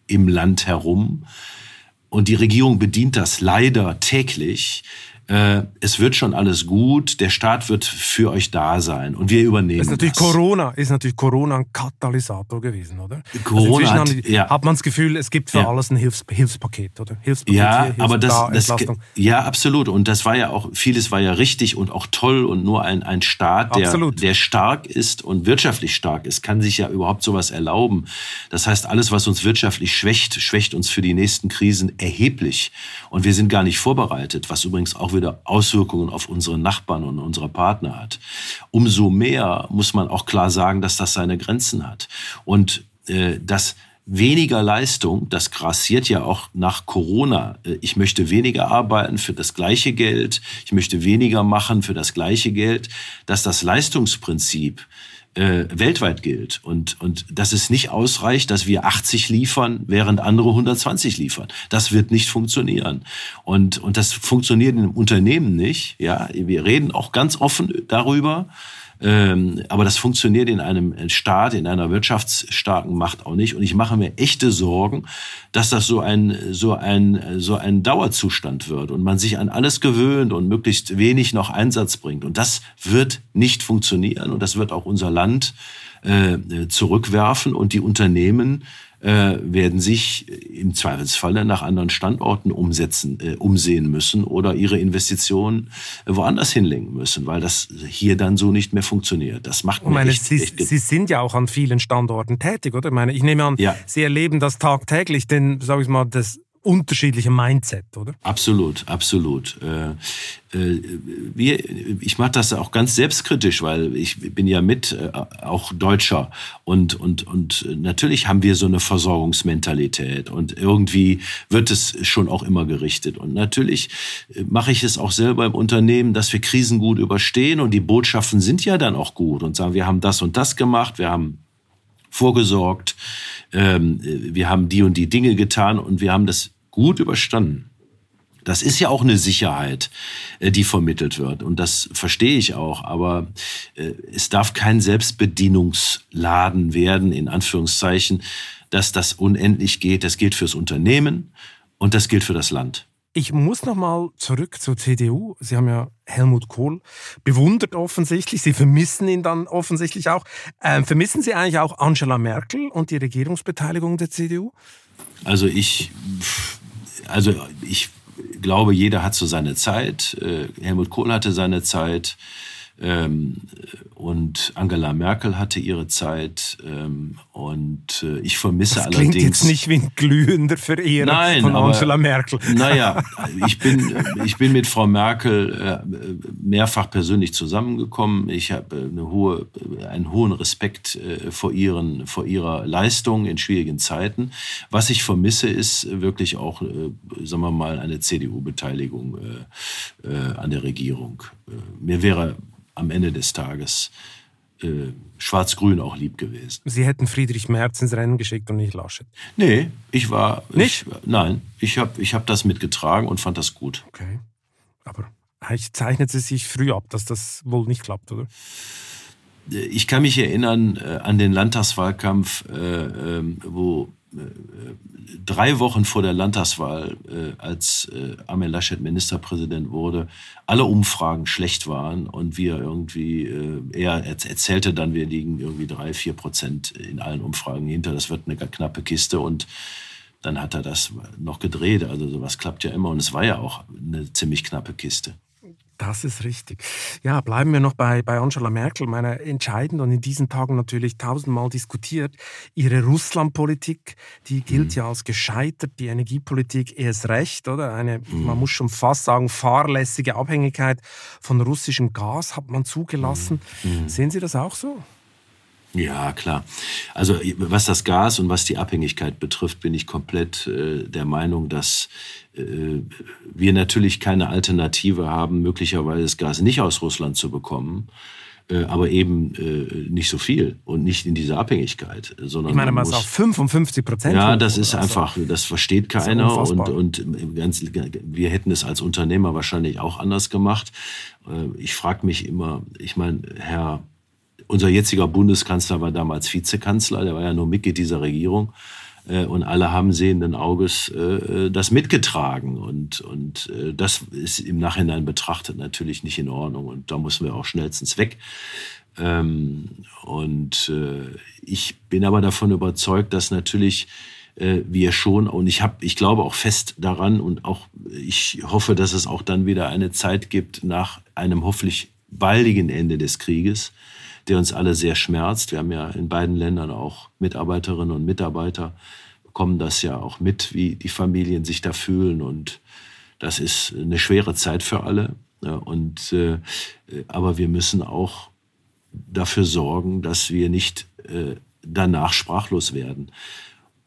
im Land herum, und die Regierung bedient das leider täglich, äh, es wird schon alles gut, der Staat wird für euch da sein und wir übernehmen das. Ist natürlich das. Corona ist natürlich Corona ein Katalysator gewesen, oder? Also Corona also hat, ja. hat man das Gefühl, es gibt für ja. alles ein Hilfs Hilfspaket, oder? Hilfspaket ja, hier, aber das, da, das ja absolut und das war ja auch vieles war ja richtig und auch toll und nur ein ein Staat, der absolut. der stark ist und wirtschaftlich stark ist, kann sich ja überhaupt sowas erlauben. Das heißt, alles was uns wirtschaftlich schwächt, schwächt uns für die nächsten Krisen erheblich und wir sind gar nicht vorbereitet, was übrigens auch wieder Auswirkungen auf unsere Nachbarn und unsere Partner hat. Umso mehr muss man auch klar sagen, dass das seine Grenzen hat. Und äh, dass weniger Leistung, das grassiert ja auch nach Corona. Äh, ich möchte weniger arbeiten für das gleiche Geld, ich möchte weniger machen für das gleiche Geld, dass das Leistungsprinzip äh, weltweit gilt und, und dass es nicht ausreicht, dass wir 80 liefern, während andere 120 liefern. Das wird nicht funktionieren. Und, und das funktioniert im Unternehmen nicht. Ja, wir reden auch ganz offen darüber. Ähm, aber das funktioniert in einem Staat, in einer wirtschaftsstarken Macht auch nicht. Und ich mache mir echte Sorgen, dass das so ein, so ein, so ein Dauerzustand wird und man sich an alles gewöhnt und möglichst wenig noch Einsatz bringt. Und das wird nicht funktionieren und das wird auch unser Land äh, zurückwerfen und die Unternehmen äh, werden sich im Zweifelsfalle nach anderen Standorten umsetzen, äh, umsehen müssen oder ihre Investitionen woanders hinlenken müssen, weil das hier dann so nicht mehr funktioniert. Das macht mir meine, echt, Sie, echt Sie sind ja auch an vielen Standorten tätig, oder? Ich meine, ich nehme an, ja. Sie erleben das tagtäglich, denn, sage ich mal, das unterschiedliche Mindset, oder? Absolut, absolut. Äh, äh, wir, ich mache das auch ganz selbstkritisch, weil ich bin ja mit äh, auch Deutscher und und und natürlich haben wir so eine Versorgungsmentalität und irgendwie wird es schon auch immer gerichtet und natürlich mache ich es auch selber im Unternehmen, dass wir Krisen gut überstehen und die Botschaften sind ja dann auch gut und sagen, wir haben das und das gemacht, wir haben vorgesorgt, ähm, wir haben die und die Dinge getan und wir haben das gut überstanden. Das ist ja auch eine Sicherheit, äh, die vermittelt wird. Und das verstehe ich auch. Aber äh, es darf kein Selbstbedienungsladen werden, in Anführungszeichen, dass das unendlich geht. Das gilt fürs Unternehmen und das gilt für das Land. Ich muss noch mal zurück zur CDU. Sie haben ja Helmut Kohl bewundert offensichtlich. Sie vermissen ihn dann offensichtlich auch. Ähm, vermissen Sie eigentlich auch Angela Merkel und die Regierungsbeteiligung der CDU? Also ich, also ich glaube, jeder hat so seine Zeit. Äh, Helmut Kohl hatte seine Zeit. Ähm, und Angela Merkel hatte ihre Zeit ähm, und äh, ich vermisse das klingt allerdings. jetzt nicht wie ein glühender Verehrer Nein, von Angela aber, Merkel. [laughs] Naja, [laughs] ich bin, ich bin mit Frau Merkel äh, mehrfach persönlich zusammengekommen. Ich habe äh, eine hohe, einen hohen Respekt äh, vor, ihren, vor ihrer Leistung in schwierigen Zeiten. Was ich vermisse, ist wirklich auch, äh, sagen wir mal, eine CDU-Beteiligung äh, an der Regierung. mir wäre am Ende des Tages äh, Schwarz-Grün auch lieb gewesen. Sie hätten Friedrich Merz ins Rennen geschickt und nicht Laschet? Nee, ich war. Nicht? Ich, nein, ich habe ich hab das mitgetragen und fand das gut. Okay. Aber zeichnet es sich früh ab, dass das wohl nicht klappt, oder? Ich kann mich erinnern äh, an den Landtagswahlkampf, äh, äh, wo drei Wochen vor der Landtagswahl, äh, als äh, Armin Laschet Ministerpräsident wurde, alle Umfragen schlecht waren und wir irgendwie, äh, er erzählte dann, wir liegen irgendwie drei, vier Prozent in allen Umfragen hinter, das wird eine knappe Kiste und dann hat er das noch gedreht. Also sowas klappt ja immer und es war ja auch eine ziemlich knappe Kiste. Das ist richtig. Ja, bleiben wir noch bei, bei Angela Merkel, meiner entscheidend und in diesen Tagen natürlich tausendmal diskutiert. Ihre Russlandpolitik, die gilt mhm. ja als gescheitert, die Energiepolitik erst recht, oder? Eine, mhm. man muss schon fast sagen, fahrlässige Abhängigkeit von russischem Gas hat man zugelassen. Mhm. mhm. Sehen Sie das auch so? Ja, klar. Also was das Gas und was die Abhängigkeit betrifft, bin ich komplett äh, der Meinung, dass äh, wir natürlich keine Alternative haben, möglicherweise das Gas nicht aus Russland zu bekommen. Äh, aber eben äh, nicht so viel und nicht in dieser Abhängigkeit, sondern ich meine, man muss auf 55 Prozent. Ja, das ist also, einfach, das versteht keiner das und und ganz, wir hätten es als Unternehmer wahrscheinlich auch anders gemacht. Äh, ich frage mich immer, ich meine, Herr unser jetziger Bundeskanzler war damals Vizekanzler, der war ja nur Mitglied dieser Regierung. Äh, und alle haben sehenden Auges äh, das mitgetragen. Und, und äh, das ist im Nachhinein betrachtet natürlich nicht in Ordnung. Und da müssen wir auch schnellstens weg. Ähm, und ich bin aber davon überzeugt, dass natürlich wir schon und ich habe ich glaube auch fest daran und auch ich hoffe, dass es auch dann wieder eine Zeit gibt nach einem hoffentlich baldigen Ende des Krieges, der uns alle sehr schmerzt. Wir haben ja in beiden Ländern auch Mitarbeiterinnen und Mitarbeiter, bekommen das ja auch mit, wie die Familien sich da fühlen. Und das ist eine schwere Zeit für alle. Und, äh, aber wir müssen auch dafür sorgen, dass wir nicht äh, danach sprachlos werden.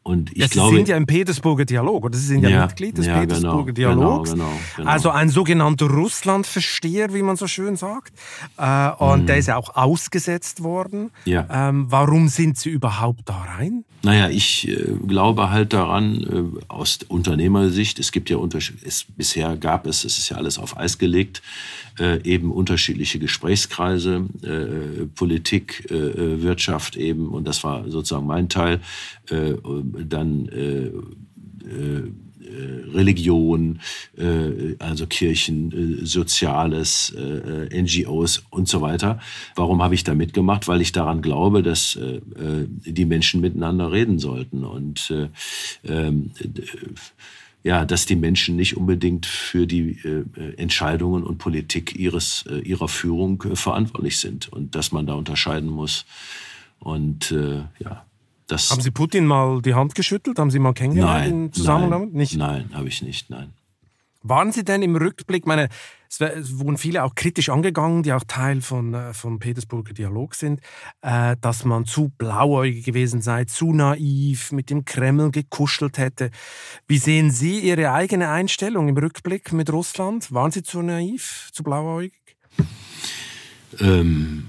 Und ich ja, glaube, Sie sind ja im Petersburger Dialog, oder Sie sind ja, ja Mitglied des ja, genau, Petersburger genau, Dialogs. Genau, genau, also ein sogenannter Russlandversteher, wie man so schön sagt. Äh, und mhm. der ist ja auch ausgesetzt worden. Ähm, warum sind Sie überhaupt da rein? Naja, ich äh, glaube halt daran, äh, aus Unternehmersicht, es gibt ja Unterschiede, bisher gab es, es ist ja alles auf Eis gelegt, äh, eben unterschiedliche Gesprächskreise, äh, Politik, äh, Wirtschaft eben, und das war sozusagen mein Teil, dann äh, äh, Religion, äh, also Kirchen, äh, Soziales, äh, NGOs und so weiter. Warum habe ich da mitgemacht? Weil ich daran glaube, dass die Menschen miteinander reden sollten und ähm, ja, dass die Menschen nicht unbedingt für die äh, Entscheidungen und Politik ihres, äh, ihrer Führung äh, verantwortlich sind und dass man da unterscheiden muss. Und äh, ja, das. Haben Sie Putin mal die Hand geschüttelt? Haben Sie mal kennengelernt nein, im Zusammenhang nein, Nicht? Nein, habe ich nicht, nein. Waren Sie denn im Rückblick, meine, es wurden viele auch kritisch angegangen, die auch Teil von, äh, vom Petersburger Dialog sind, äh, dass man zu blauäugig gewesen sei, zu naiv, mit dem Kreml gekuschelt hätte. Wie sehen Sie Ihre eigene Einstellung im Rückblick mit Russland? Waren Sie zu naiv, zu blauäugig? Ähm,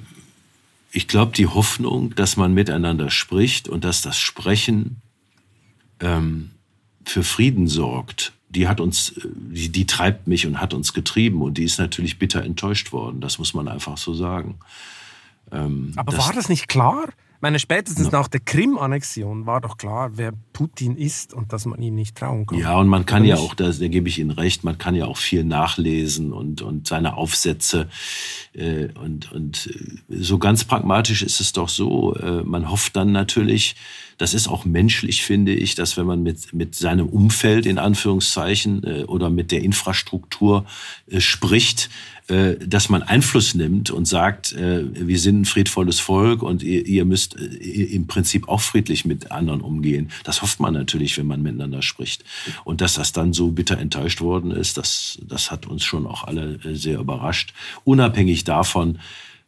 ich glaube, die Hoffnung, dass man miteinander spricht und dass das Sprechen ähm, für Frieden sorgt, die hat uns, die, die treibt mich und hat uns getrieben und die ist natürlich bitter enttäuscht worden. Das muss man einfach so sagen. Ähm, Aber das, war das nicht klar? Ich meine, spätestens nach der Krim-Annexion war doch klar, wer Putin ist und dass man ihm nicht trauen kann. Ja, und man kann ja auch, da, da gebe ich Ihnen recht, man kann ja auch viel nachlesen und, und seine Aufsätze. Äh, und, und äh, so ganz pragmatisch ist es doch so, äh, man hofft dann natürlich, das ist auch menschlich, finde ich, dass wenn man mit, mit seinem Umfeld in Anführungszeichen äh, oder mit der Infrastruktur äh, spricht, dass man Einfluss nimmt und sagt, äh, wir sind ein friedvolles Volk und ihr, ihr müsst äh, im Prinzip auch friedlich mit anderen umgehen. Das hofft man natürlich, wenn man miteinander spricht. Und dass das dann so bitter enttäuscht worden ist, das, das hat uns schon auch alle äh, sehr überrascht. Unabhängig davon,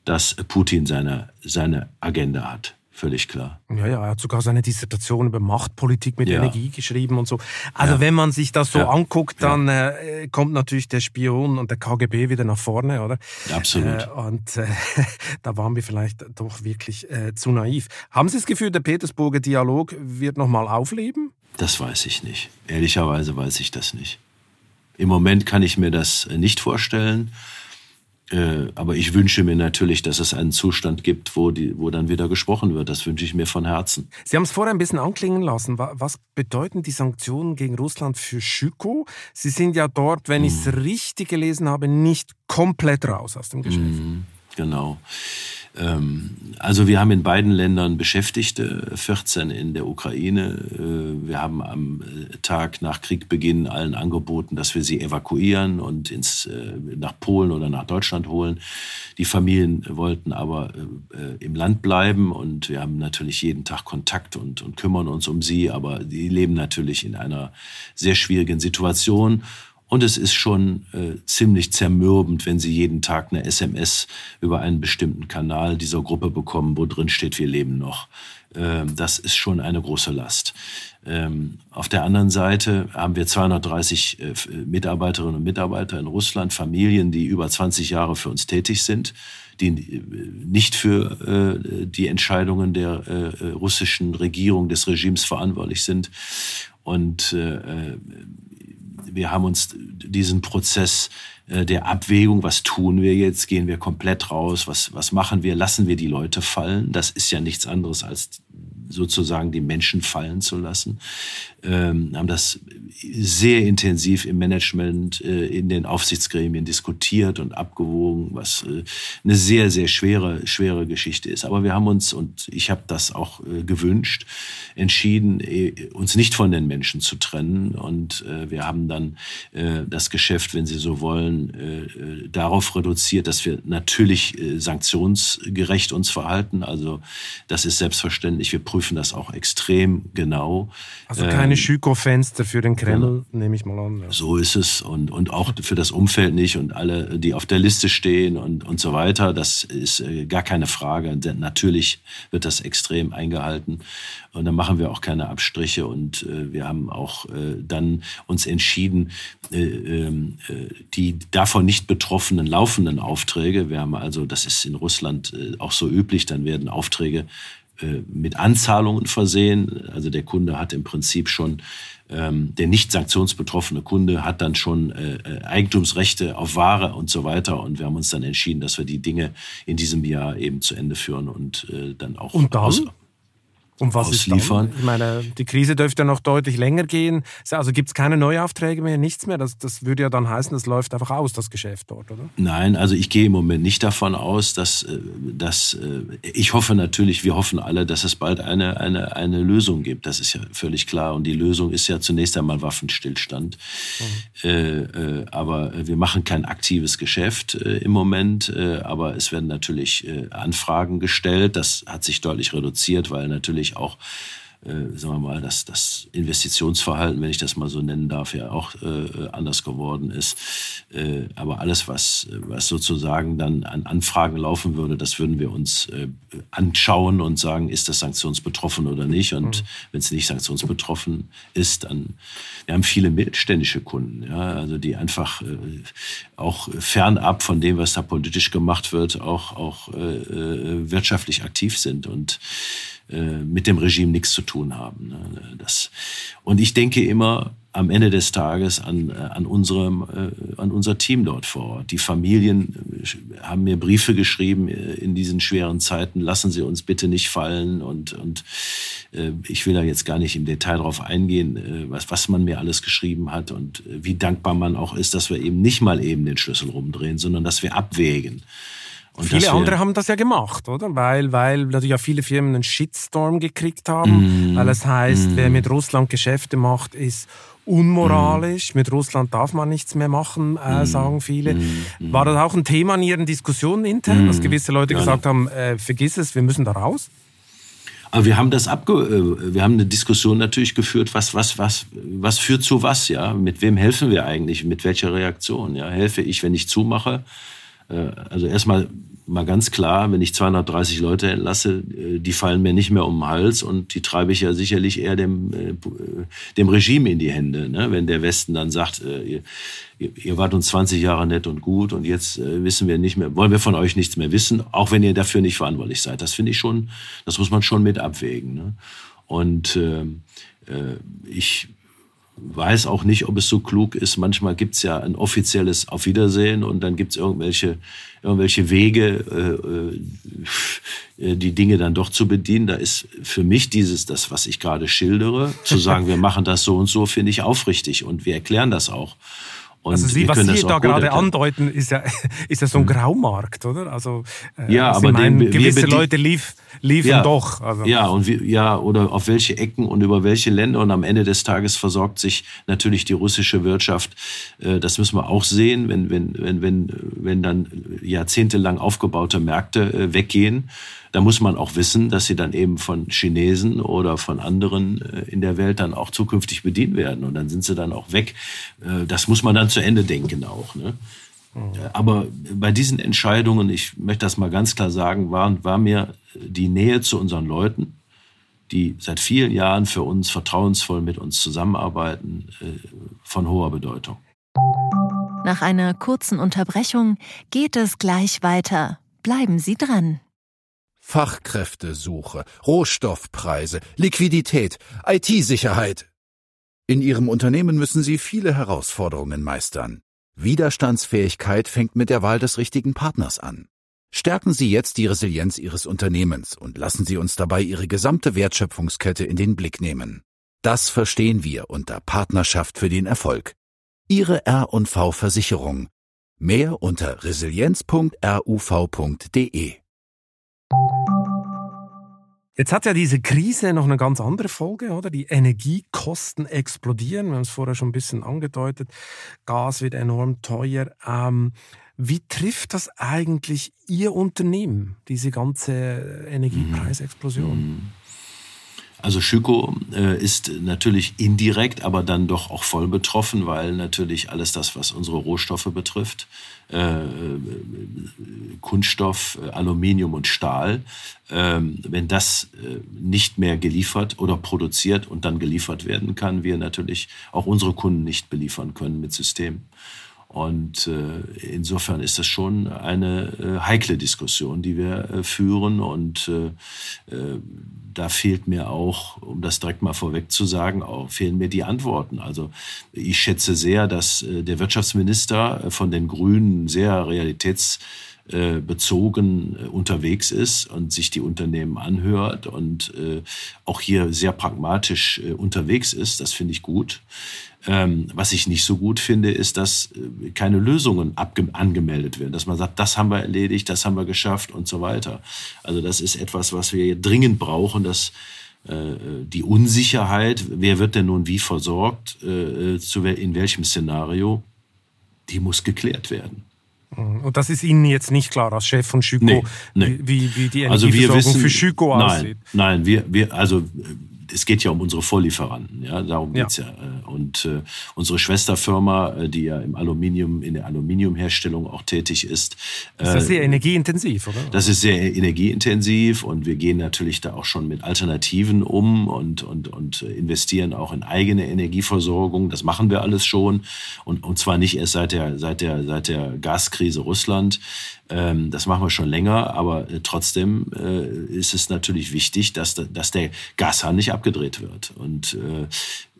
dass Putin seine, seine Agenda hat völlig klar. Ja, ja, er hat sogar seine Dissertation über Machtpolitik mit ja. Energie geschrieben und so. Also ja. wenn man sich das so ja. anguckt, dann äh, kommt natürlich der Spion und der KGB wieder nach vorne, oder? Absolut. Äh, und äh, [laughs] da waren wir vielleicht doch wirklich äh, zu naiv. Haben Sie das Gefühl, der Petersburger Dialog wird nochmal aufleben? Das weiß ich nicht. Ehrlicherweise weiß ich das nicht. Im Moment kann ich mir das nicht vorstellen. Äh, aber ich wünsche mir natürlich, dass es einen Zustand gibt, wo, die, wo dann wieder gesprochen wird. Das wünsche ich mir von Herzen. Sie haben es vorher ein bisschen anklingen lassen. Was bedeuten die Sanktionen gegen Russland für Schüko? Sie sind ja dort, wenn ich es hm. richtig gelesen habe, nicht komplett raus aus dem Geschäft. Mm, genau. Ähm, also wir haben in beiden Ländern Beschäftigte, 14 in der Ukraine. Äh, wir haben am äh, Tag nach Kriegbeginn allen angeboten, dass wir sie evakuieren und ins, äh, nach Polen oder nach Deutschland holen. Die Familien wollten aber im Land bleiben und wir haben natürlich jeden Tag Kontakt und, und kümmern uns um sie, aber die leben natürlich in einer sehr schwierigen Situation. Und es ist schon äh, ziemlich zermürbend, wenn Sie jeden Tag eine SMS über einen bestimmten Kanal dieser Gruppe bekommen, wo drin steht, wir leben noch. Ähm, das ist schon eine große Last. Ähm, auf der anderen Seite haben wir 230 äh, Mitarbeiterinnen und Mitarbeiter in Russland, Familien, die über 20 Jahre für uns tätig sind, die äh, nicht für äh, die Entscheidungen der äh, russischen Regierung, des Regimes verantwortlich sind. Und äh, wir haben uns diesen Prozess äh, der Abwägung, was tun wir jetzt, gehen wir komplett raus, was, was machen wir, lassen wir die Leute fallen. Das ist ja nichts anderes als sozusagen die Menschen fallen zu lassen. Ähm, haben das sehr intensiv im Management, äh, in den Aufsichtsgremien diskutiert und abgewogen, was äh, eine sehr, sehr schwere, schwere Geschichte ist. Aber wir haben uns, und ich habe das auch äh, gewünscht, entschieden, äh, uns nicht von den Menschen zu trennen. Und äh, wir haben dann äh, das Geschäft, wenn Sie so wollen, darauf reduziert, dass wir natürlich sanktionsgerecht uns verhalten. Also das ist selbstverständlich. Wir prüfen das auch extrem genau. Also keine ähm, Schüko-Fenster für den Kreml, genau. nehme ich mal an. Ja. So ist es. Und, und auch für das Umfeld nicht und alle, die auf der Liste stehen und, und so weiter. Das ist gar keine Frage. Natürlich wird das extrem eingehalten. Und dann machen wir auch keine Abstriche. Und äh, wir haben auch äh, dann uns entschieden, äh, ähm, äh, die davon nicht betroffenen laufenden Aufträge, wir haben also, das ist in Russland äh, auch so üblich, dann werden Aufträge äh, mit Anzahlungen versehen. Also der Kunde hat im Prinzip schon ähm, der nicht sanktionsbetroffene Kunde hat dann schon äh, Eigentumsrechte auf Ware und so weiter. Und wir haben uns dann entschieden, dass wir die Dinge in diesem Jahr eben zu Ende führen und äh, dann auch und dann? Aus und was ausliefern. Ist dann? Ich meine, die Krise dürfte ja noch deutlich länger gehen. Also gibt es keine Neuaufträge mehr, nichts mehr. Das, das würde ja dann heißen, das läuft einfach aus, das Geschäft dort, oder? Nein, also ich gehe im Moment nicht davon aus, dass, äh, dass äh, ich hoffe natürlich, wir hoffen alle, dass es bald eine, eine, eine Lösung gibt. Das ist ja völlig klar. Und die Lösung ist ja zunächst einmal Waffenstillstand. Mhm. Äh, aber wir machen kein aktives Geschäft im Moment. aber es werden natürlich Anfragen gestellt. Das hat sich deutlich reduziert, weil natürlich natürlich auch äh, sagen wir mal, dass das Investitionsverhalten, wenn ich das mal so nennen darf, ja auch äh, anders geworden ist. Äh, aber alles, was, was sozusagen dann an Anfragen laufen würde, das würden wir uns äh, anschauen und sagen, ist das sanktionsbetroffen oder nicht. Und mhm. wenn es nicht sanktionsbetroffen ist, dann, wir haben viele mittelständische Kunden, ja, also die einfach äh, auch fernab von dem, was da politisch gemacht wird, auch, auch äh, wirtschaftlich aktiv sind und mit dem Regime nichts zu tun haben. Ne? Das, und ich denke immer, am Ende des Tages an, äh, an, unserem, äh, an unser Team dort vor Ort. Die Familien äh, haben mir Briefe geschrieben in diesen schweren Zeiten, lassen Sie uns bitte nicht fallen. Und, und ich will da jetzt gar nicht im Detail drauf eingehen, was, was man mir alles geschrieben hat und wie dankbar man auch ist, dass wir eben nicht mal eben den Schlüssel rumdrehen, sondern dass wir abwägen. Und viele andere haben das ja gemacht, oder? Weil, weil natürlich ja viele Firmen einen Shitstorm gekriegt haben, mm, weil es heißt, mm. wer mit Russland Geschäfte macht, ist unmoralisch. Mm. Mit Russland darf man nichts mehr machen, äh, mm. sagen viele. Mm. War das auch ein Thema in Ihren Diskussionen intern, dass gewisse Leute ja, gesagt haben, äh, vergiss es, wir müssen da raus? Aber wir haben das abge äh, wir haben eine Diskussion natürlich geführt, was was was was führt zu was, ja? Mit wem helfen wir eigentlich? Mit welcher Reaktion? Ja, helfe ich, wenn ich zumache? Äh, also erstmal mal ganz klar, wenn ich 230 Leute entlasse, äh, die fallen mir nicht mehr um den Hals und die treibe ich ja sicherlich eher dem, äh, dem Regime in die Hände. Ne? Wenn der Westen dann sagt, ihr, ihr wart uns 20 Jahre nett und gut und jetzt wissen wir nicht mehr, wollen wir von euch nichts mehr wissen, auch wenn ihr dafür nicht verantwortlich seid. Das finde ich schon, das muss man schon mit abwägen. Ne? Und äh, ich weiß auch nicht, ob es so klug ist. Manchmal gibt es ja ein offizielles Auf Wiedersehen und dann gibt es irgendwelche, irgendwelche Wege, äh, äh, die Dinge dann doch zu bedienen. Da ist für mich dieses, das, was ich gerade schildere, zu sagen, [laughs] wir machen das so und so, finde ich aufrichtig und wir erklären das auch. Und also Sie, was Sie da gerade erklären. andeuten, ist ja, [laughs] ist ja so ein hm. Graumarkt, oder? Also äh, ja, aber meinen, den, gewisse Leute lief, liefen ja, doch. Also. Ja, und wie, ja, oder auf welche Ecken und über welche Länder und am Ende des Tages versorgt sich natürlich die russische Wirtschaft. Äh, das müssen wir auch sehen, wenn, wenn, wenn, wenn, wenn dann jahrzehntelang aufgebaute Märkte äh, weggehen da muss man auch wissen, dass sie dann eben von Chinesen oder von anderen äh, in der Welt dann auch zukünftig bedient werden. Und dann sind sie dann auch weg. Äh, das muss man dann zu Ende denken auch. Ne? Mhm. Aber bei diesen Entscheidungen, ich möchte das mal ganz klar sagen, war, war mir die Nähe zu unseren Leuten, die seit vielen Jahren für uns vertrauensvoll mit uns zusammenarbeiten, äh, von hoher Bedeutung. Nach einer kurzen Unterbrechung geht es gleich weiter. Bleiben Sie dran. Fachkräftesuche, Rohstoffpreise, Liquidität, IT-Sicherheit. In Ihrem Unternehmen müssen Sie viele Herausforderungen meistern. Widerstandsfähigkeit fängt mit der Wahl des richtigen Partners an. Stärken Sie jetzt die Resilienz Ihres Unternehmens und lassen Sie uns dabei Ihre gesamte Wertschöpfungskette in den Blick nehmen. Das verstehen wir unter Partnerschaft für den Erfolg. Ihre R&V Versicherung. Mehr unter resilienz.ruv.de. Jetzt hat ja diese Krise noch eine ganz andere Folge, oder? Die Energiekosten explodieren. Wir haben es vorher schon ein bisschen angedeutet. Gas wird enorm teuer. Ähm, wie trifft das eigentlich Ihr Unternehmen, diese ganze Energiepreisexplosion? Also Schüko äh, ist natürlich indirekt, aber dann doch auch voll betroffen, weil natürlich alles das, was unsere Rohstoffe betrifft, äh, Kunststoff, äh, Aluminium und Stahl, ähm, wenn das äh, nicht mehr geliefert oder produziert und dann geliefert werden kann, wir natürlich auch unsere Kunden nicht beliefern können mit Systemen. Und äh, insofern ist das schon eine äh, heikle Diskussion, die wir äh, führen. Und äh, äh, da fehlt mir auch, um das direkt mal vorweg zu sagen, auch fehlen mir die Antworten. Also ich schätze sehr, dass äh, der Wirtschaftsminister von den Grünen sehr realitäts bezogen unterwegs ist und sich die Unternehmen anhört und auch hier sehr pragmatisch unterwegs ist. Das finde ich gut. Ähm, was ich nicht so gut finde, ist, dass äh, keine Lösungen angemeldet werden. Dass man sagt, das haben wir erledigt, das haben wir geschafft und so weiter. Also das ist etwas, was wir dringend brauchen, dass äh, die Unsicherheit, wer wird denn nun wie versorgt, äh, in welchem Szenario, die muss geklärt werden. Mhm. Und das ist Ihnen jetzt nicht klar als Chef von Schüko, nee, nee. Wie, wie die Energieversorgung also für Schüko aussieht? Nein, nein wir, wir, also es geht ja um unsere Vorlieferanten, ja, darum geht's ja. ja. Und äh, unsere Schwesterfirma, äh, die ja im Aluminium, in der Aluminiumherstellung auch tätig ist. Äh, ist das sehr energieintensiv, oder? Das ist sehr energieintensiv und wir gehen natürlich da auch schon mit Alternativen um und, und, und investieren auch in eigene Energieversorgung. Das machen wir alles schon. Und, und zwar nicht erst seit der, seit der, seit der Gaskrise Russland. Ähm, das machen wir schon länger, aber äh, trotzdem äh, ist es natürlich wichtig, dass, dass der Gashahn nicht abgedreht wird. Und äh,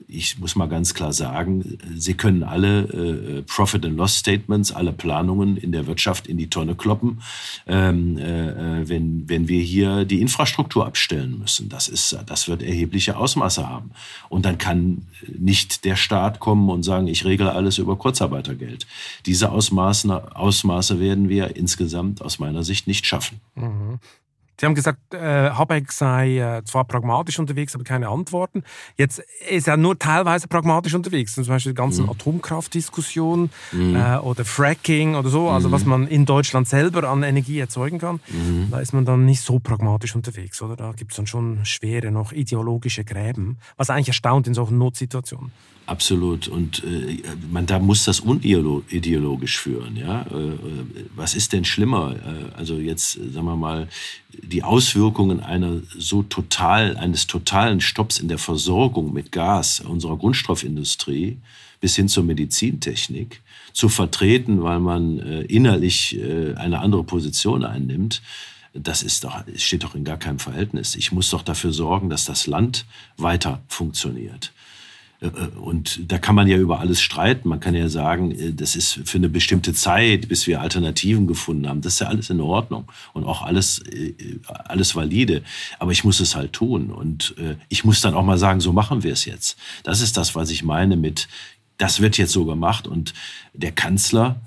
ich muss mal ganz klar sagen, Sie können alle äh, Profit and Loss Statements, alle Planungen in der Wirtschaft in die Tonne kloppen, ähm, äh, wenn, wenn wir hier die Infrastruktur abstellen müssen. Das, ist, das wird erhebliche Ausmaße haben. Und dann kann nicht der Staat kommen und sagen, ich regle alles über Kurzarbeitergeld. Diese Ausmaße, Ausmaße werden wir insgesamt aus meiner Sicht nicht schaffen. Mhm. Sie haben gesagt, äh, Habeck sei äh, zwar pragmatisch unterwegs, aber keine Antworten. Jetzt ist er nur teilweise pragmatisch unterwegs. Zum Beispiel die ganzen mhm. Atomkraftdiskussionen mhm. äh, oder Fracking oder so, also mhm. was man in Deutschland selber an Energie erzeugen kann. Mhm. Da ist man dann nicht so pragmatisch unterwegs, oder? Da gibt es dann schon schwere, noch ideologische Gräben, was eigentlich erstaunt in solchen Notsituationen. Absolut. Und äh, man da muss das unideologisch führen. Ja? Äh, äh, was ist denn schlimmer? Äh, also jetzt, sagen wir mal, die Auswirkungen einer so total, eines totalen Stopps in der Versorgung mit Gas unserer Grundstoffindustrie bis hin zur Medizintechnik zu vertreten, weil man äh, innerlich äh, eine andere Position einnimmt. Das ist doch, steht doch in gar keinem Verhältnis. Ich muss doch dafür sorgen, dass das Land weiter funktioniert. Äh, und da kann man ja über alles streiten. Man kann ja sagen, äh, das ist für eine bestimmte Zeit, bis wir Alternativen gefunden haben. Das ist ja alles in Ordnung und auch alles, äh, alles valide. Aber ich muss es halt tun. Und ich muss dann auch mal sagen, so machen wir es jetzt. Das ist das, was ich meine mit, das wird jetzt so gemacht. Und der Kanzler,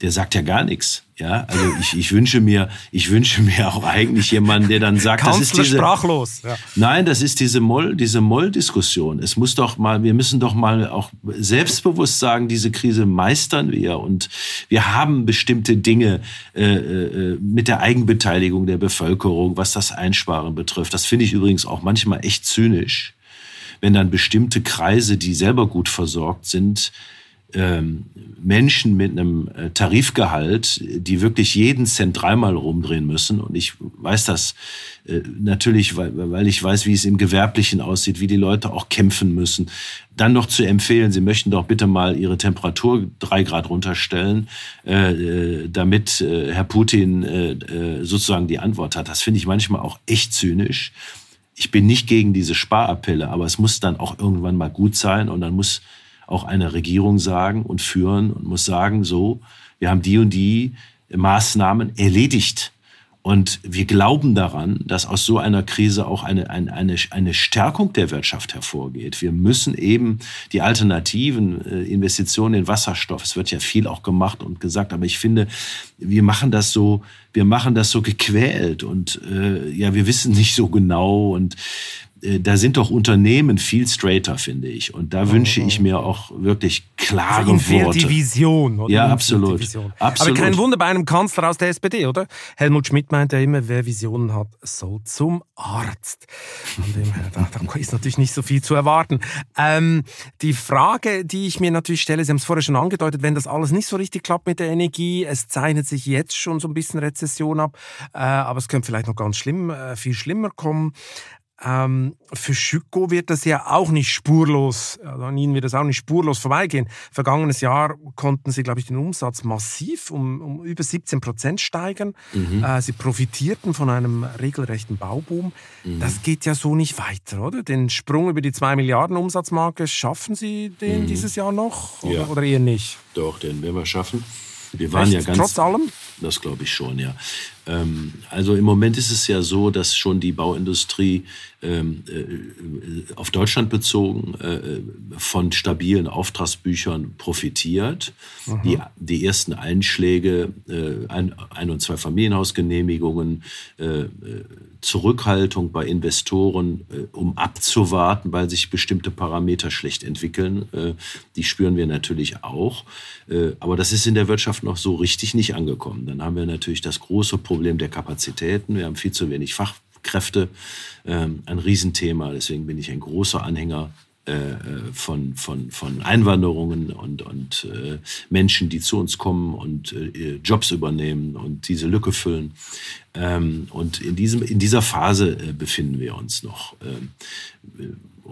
der sagt ja gar nichts. Ja, also ich, ich wünsche mir, ich wünsche mir auch eigentlich jemanden, der dann sagt, das ist diese sprachlos. Ja. Nein, das ist diese Moll, diese Moll-Diskussion. Es muss doch mal, wir müssen doch mal auch selbstbewusst sagen, diese Krise meistern wir und wir haben bestimmte Dinge äh, äh, mit der Eigenbeteiligung der Bevölkerung, was das Einsparen betrifft. Das finde ich übrigens auch manchmal echt zynisch, wenn dann bestimmte Kreise, die selber gut versorgt sind, Menschen mit einem äh, Tarifgehalt, die wirklich jeden Cent dreimal rumdrehen müssen. Und ich weiß das äh, natürlich, weil, weil ich weiß, wie es im Gewerblichen aussieht, wie die Leute auch kämpfen müssen. Dann noch zu empfehlen, Sie möchten doch bitte mal Ihre Temperatur drei Grad runterstellen, äh, damit Herr Putin sozusagen die Antwort hat. Das finde ich manchmal auch echt zynisch. Ich bin nicht gegen diese Sparappelle, aber es muss dann auch irgendwann mal gut sein und dann muss auch eine Regierung sagen und führen und muss sagen, so, wir haben die und die Maßnahmen erledigt. Und wir glauben daran, dass aus so einer Krise auch eine, eine, eine, eine Stärkung der Wirtschaft hervorgeht. Wir müssen eben die alternativen äh, Investitionen in Wasserstoff, es wird ja viel auch gemacht und gesagt, aber ich finde, wir machen das so, wir machen das so gequält und äh, ja, wir wissen nicht so genau und da sind doch Unternehmen viel straighter, finde ich. Und da oh, wünsche ich mir auch wirklich klare also Worte. die Vision. Oder? Ja, absolut. absolut. Aber kein Wunder bei einem Kanzler aus der SPD, oder? Helmut Schmidt meint ja immer, wer Visionen hat, soll zum Arzt. Von dem her, da, da ist natürlich nicht so viel zu erwarten. Ähm, die Frage, die ich mir natürlich stelle, Sie haben es vorher schon angedeutet, wenn das alles nicht so richtig klappt mit der Energie, es zeichnet sich jetzt schon so ein bisschen Rezession ab, äh, aber es könnte vielleicht noch ganz schlimm, äh, viel schlimmer kommen. Ähm, für Schüko wird das ja auch nicht spurlos, also an ihnen wird das auch nicht spurlos vorbeigehen. Vergangenes Jahr konnten sie, glaube ich, den Umsatz massiv um, um über 17 Prozent steigern. Mhm. Äh, sie profitierten von einem regelrechten Bauboom. Mhm. Das geht ja so nicht weiter, oder? Den Sprung über die 2 Milliarden Umsatzmarke, schaffen Sie den mhm. dieses Jahr noch oder, ja. oder eher nicht? Doch, den werden wir schaffen. Wir waren Echt? ja ganz. Trotz allem? Das glaube ich schon, ja. Ähm, also im Moment ist es ja so, dass schon die Bauindustrie ähm, äh, auf Deutschland bezogen äh, von stabilen Auftragsbüchern profitiert. Die, die ersten Einschläge, äh, ein, ein- und zwei Familienhausgenehmigungen, Zurückhaltung bei Investoren, um abzuwarten, weil sich bestimmte Parameter schlecht entwickeln, die spüren wir natürlich auch. aber das ist in der Wirtschaft noch so richtig nicht angekommen. Dann haben wir natürlich das große Problem der Kapazitäten. Wir haben viel zu wenig Fachkräfte, ähm, ein Riesenthema. Deswegen bin ich ein großer Anhänger äh, äh, von, von, von Einwanderungen und, und äh, Menschen, die zu uns kommen und Jobs übernehmen und diese Lücke füllen. Ähm, und in, diesem, in dieser Phase befinden wir uns noch. Ähm,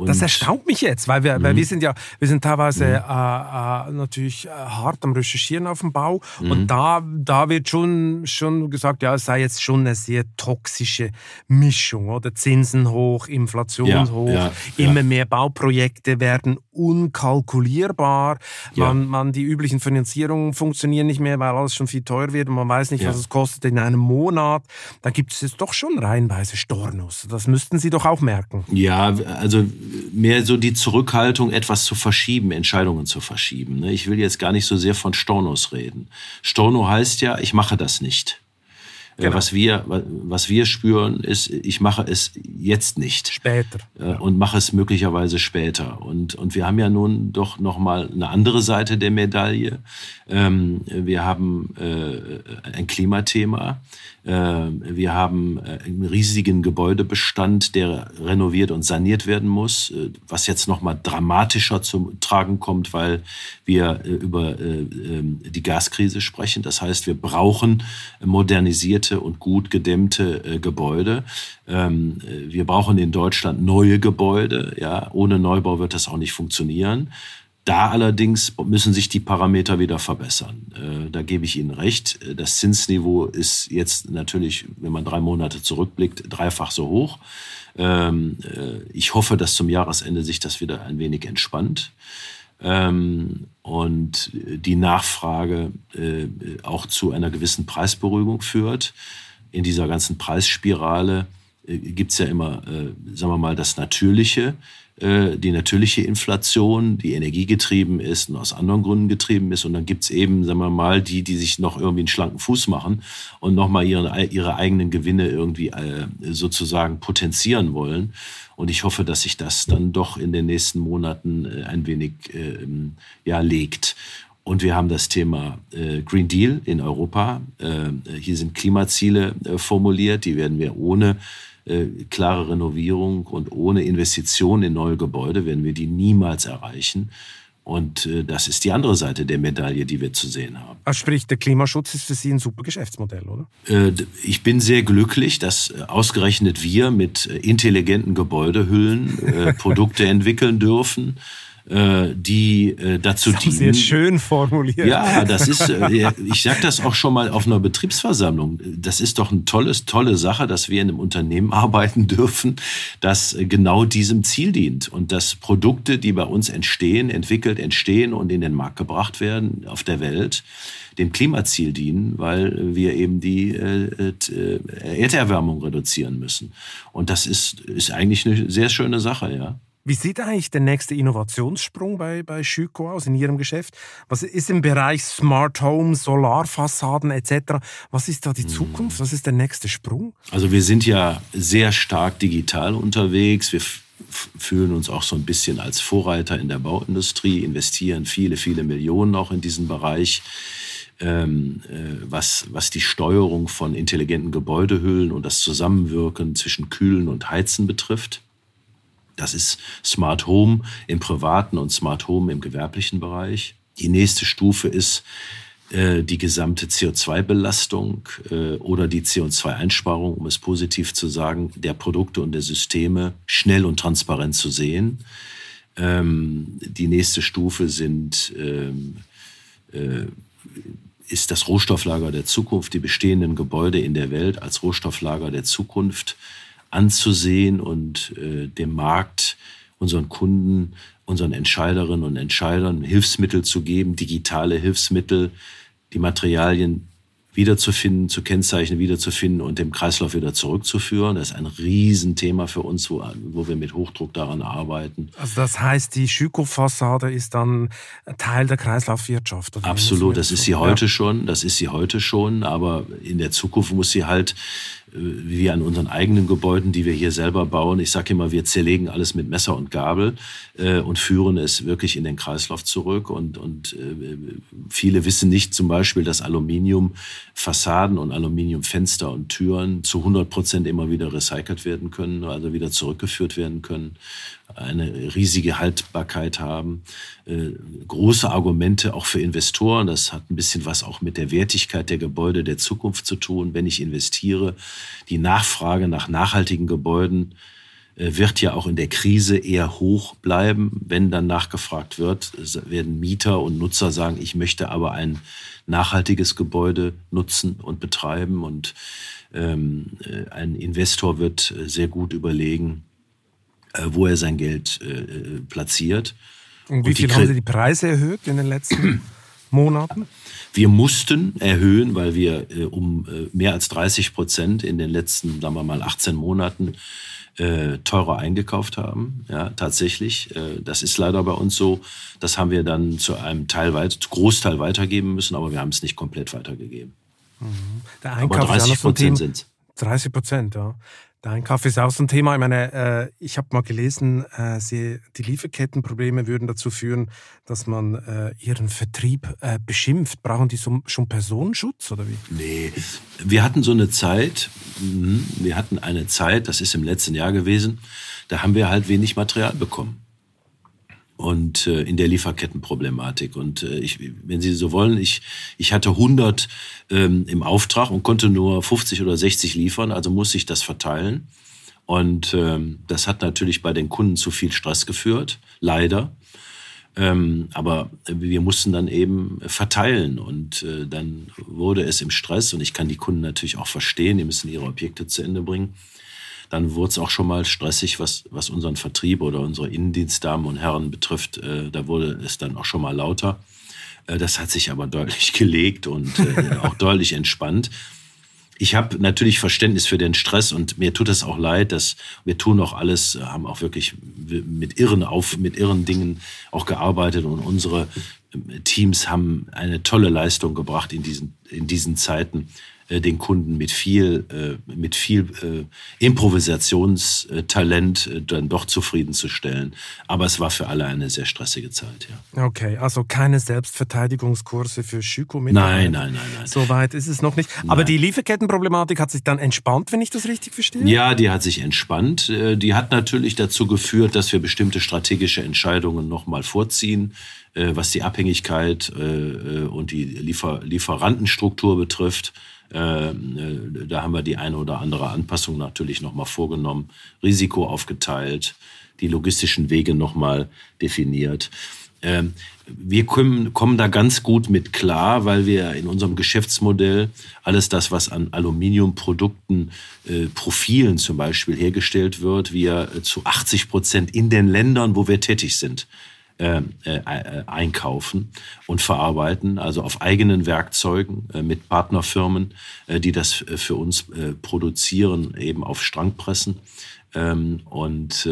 das erstaunt mich jetzt, weil wir, mhm. weil wir sind ja, wir sind teilweise mhm. äh, äh, natürlich äh, hart am Recherchieren auf dem Bau mhm. und da, da wird schon, schon gesagt, ja, es sei jetzt schon eine sehr toxische Mischung, oder? Zinsen hoch, Inflation ja, hoch, ja, immer ja. mehr Bauprojekte werden unkalkulierbar, man, man, die üblichen Finanzierungen funktionieren nicht mehr, weil alles schon viel teurer wird und man weiß nicht, was es kostet in einem Monat. Da gibt es jetzt doch schon reihenweise Stornos. Das müssten Sie doch auch merken. Ja, also mehr so die Zurückhaltung, etwas zu verschieben, Entscheidungen zu verschieben. Ne? Ich will jetzt gar nicht so sehr von Stornos reden. Storno heißt ja, ich mache das nicht. Äh, genau. Was, wir, was wir spüren, ist, ich mache es jetzt nicht. Später. Äh, und mache es möglicherweise später. Und, und wir haben ja nun doch nochmal eine andere Seite der Medaille. Ähm, wir haben äh, ein Klimathema. Wir haben einen riesigen Gebäudebestand, der renoviert und saniert werden muss, was jetzt nochmal dramatischer zum Tragen kommt, weil wir über ähm, die Gaskrise sprechen. Das heißt, wir brauchen modernisierte und gut gedämmte äh, Gebäude. Ähm, äh, wir brauchen in Deutschland neue Gebäude. Ja, ohne Neubau wird das auch nicht funktionieren. Da allerdings müssen sich die Parameter wieder verbessern. Äh, da gebe ich Ihnen recht. Das Zinsniveau ist jetzt natürlich, wenn man drei Monate zurückblickt, dreifach so hoch. Ähm, äh, ich hoffe, dass zum Jahresende sich das wieder ein wenig entspannt. Ähm, und die Nachfrage äh, auch zu einer gewissen Preisberuhigung führt. In dieser ganzen Preisspirale äh, gibt es ja immer, äh, sagen wir mal, das Natürliche, äh, die natürliche Inflation, die energiegetrieben ist und aus anderen Gründen getrieben ist. Und dann gibt's eben, sagen wir mal, die, die sich noch irgendwie einen schlanken Fuß machen und nochmal ihre, ihre eigenen Gewinne irgendwie äh, sozusagen potenzieren wollen. Und ich hoffe, dass sich das dann doch in den nächsten Monaten äh, ein wenig äh, ja, legt. Und wir haben das Thema äh, Green Deal in Europa. Äh, hier sind Klimaziele äh, formuliert, die werden wir ohne äh, klare Renovierung und ohne Investition in neue Gebäude werden wir die niemals erreichen. Und äh, das ist die andere Seite der Medaille, die wir zu sehen haben. Also sprich, der Klimaschutz ist für Sie ein super Geschäftsmodell, oder? Äh, ich bin sehr glücklich, dass äh, ausgerechnet wir mit äh, intelligenten Gebäudehüllen äh, Produkte [laughs] entwickeln dürfen die äh, dazu das dienen. Sehr schön formuliert. Ja, das ist, äh, ich sage das auch schon mal auf einer Betriebsversammlung. Das ist doch eine tolles, tolle Sache, dass wir in einem Unternehmen arbeiten dürfen, das genau diesem Ziel dient und dass Produkte, die bei uns entstehen, entwickelt, entstehen und in den Markt gebracht werden auf der Welt, dem Klimaziel dienen, weil wir eben die äh, äh, Erderwärmung reduzieren müssen. Und das ist, ist eigentlich eine sehr schöne Sache, ja. Wie sieht eigentlich der nächste Innovationssprung bei, bei Schüko aus in Ihrem Geschäft? Was ist im Bereich Smart Home, Solarfassaden etc.? Was ist da die hm. Zukunft? Was ist der nächste Sprung? Also wir sind ja sehr stark digital unterwegs. Wir fühlen uns auch so ein bisschen als Vorreiter in der Bauindustrie, investieren viele, viele Millionen auch in diesen Bereich. Ähm, äh, was, was die Steuerung von intelligenten Gebäudehüllen und das Zusammenwirken zwischen Kühlen und Heizen betrifft. Das ist Smart Home im privaten und Smart Home im gewerblichen Bereich. Die nächste Stufe ist äh, die gesamte CO2-Belastung äh, oder die CO2-Einsparung, um es positiv zu sagen, der Produkte und der Systeme schnell und transparent zu sehen. Ähm, die nächste Stufe sind ähm, äh, ist das Rohstofflager der Zukunft, die bestehenden Gebäude in der Welt als Rohstofflager der Zukunft anzusehen und äh, dem Markt, unseren Kunden, unseren Entscheiderinnen und Entscheidern Hilfsmittel zu geben, digitale Hilfsmittel, die Materialien wiederzufinden, zu kennzeichnen, wiederzufinden und dem Kreislauf wieder zurückzuführen. Das ist ein Riesenthema für uns, wo, wo wir mit Hochdruck daran arbeiten. Also das heißt, die Schüko-Fassade ist dann Teil der Kreislaufwirtschaft? Absolut, das ist sie heute schon, das ist sie heute schon, aber in der Zukunft muss sie halt wie wir an unseren eigenen Gebäuden, die wir hier selber bauen. Ich sage immer, wir zerlegen alles mit Messer und Gabel äh, und führen es wirklich in den Kreislauf zurück. Und, und äh, viele wissen nicht zum Beispiel, dass Aluminiumfassaden und Aluminiumfenster und Türen zu 100 Prozent immer wieder recycelt werden können, also wieder zurückgeführt werden können eine riesige Haltbarkeit haben. Äh, große Argumente auch für Investoren. Das hat ein bisschen was auch mit der Wertigkeit der Gebäude der Zukunft zu tun. Wenn ich investiere, die Nachfrage nach nachhaltigen Gebäuden äh, wird ja auch in der Krise eher hoch bleiben. Wenn dann nachgefragt wird, werden Mieter und Nutzer sagen, ich möchte aber ein nachhaltiges Gebäude nutzen und betreiben. Und ähm, äh, ein Investor wird äh, sehr gut überlegen, äh, wo er sein Geld äh, platziert. Und wie und viel haben Sie die Preise erhöht in den letzten Monaten? Wir mussten erhöhen, weil wir äh, um äh, mehr als 30 Prozent in den letzten, sagen wir mal, 18 Monaten äh, teurer eingekauft haben. Ja, tatsächlich. Äh, das ist leider bei uns so. Das haben wir dann zu einem Teil weit, Großteil weitergeben müssen, aber wir haben es nicht komplett weitergegeben. Mhm. Der Einkauf aber 30 Prozent sind 30 Prozent, ja. Der Einkauf ist auch so ein Thema. Ich meine, äh, ich habe mal gelesen, äh, sie, die Lieferkettenprobleme würden dazu führen, dass man äh, ihren Vertrieb äh, beschimpft. Brauchen die so, schon Personenschutz oder wie? Nee, wir hatten so eine Zeit, mh, wir hatten eine Zeit, das ist im letzten Jahr gewesen, da haben wir halt wenig Material bekommen und äh, in der Lieferkettenproblematik. Und äh, ich, wenn Sie so wollen, ich, ich hatte 100 ähm, im Auftrag und konnte nur 50 oder 60 liefern, also muss ich das verteilen. Und ähm, das hat natürlich bei den Kunden zu viel Stress geführt, leider. Ähm, aber wir mussten dann eben verteilen und äh, dann wurde es im Stress und ich kann die Kunden natürlich auch verstehen, die müssen ihre Objekte zu Ende bringen dann wurde es auch schon mal stressig, was, was unseren Vertrieb oder unsere Innendienstdamen und Herren betrifft. Äh, da wurde es dann auch schon mal lauter. Äh, das hat sich aber deutlich [laughs] gelegt und äh, auch deutlich entspannt. Ich habe natürlich Verständnis für den Stress und mir tut es auch leid, dass wir tun auch alles, haben auch wirklich mit irren auf mit irren Dingen auch gearbeitet und unsere Teams haben eine tolle Leistung gebracht in diesen in diesen Zeiten. Äh, den Kunden mit viel, äh, mit viel äh, Improvisationstalent dann doch zufriedenzustellen. Aber es war für alle eine sehr stressige Zeit, ja. Okay, also keine Selbstverteidigungskurse für Schüko mit. Nein, nein, nein, nein. So weit ist es noch nicht. Nein. Aber die Lieferkettenproblematik hat sich dann entspannt, wenn ich das richtig verstehe? Ja, die hat sich entspannt. Die hat natürlich dazu geführt, dass wir bestimmte strategische Entscheidungen nochmal vorziehen was die Abhängigkeit und die Liefer Lieferantenstruktur betrifft. Äh, da haben wir die eine oder andere Anpassung natürlich nochmal vorgenommen, Risiko aufgeteilt, die logistischen Wege nochmal definiert. Ähm, wir kommen, da ganz gut mit klar, weil wir in unserem Geschäftsmodell alles das, was an Aluminiumprodukten, äh, Profilen zum Beispiel hergestellt wird, wir zu 80 Prozent in den Ländern, wo wir tätig sind, äh, äh, einkaufen und verarbeiten, also auf eigenen Werkzeugen äh, mit Partnerfirmen, äh, die das äh, für uns produzieren, eben auf Strangpressen. Ähm, und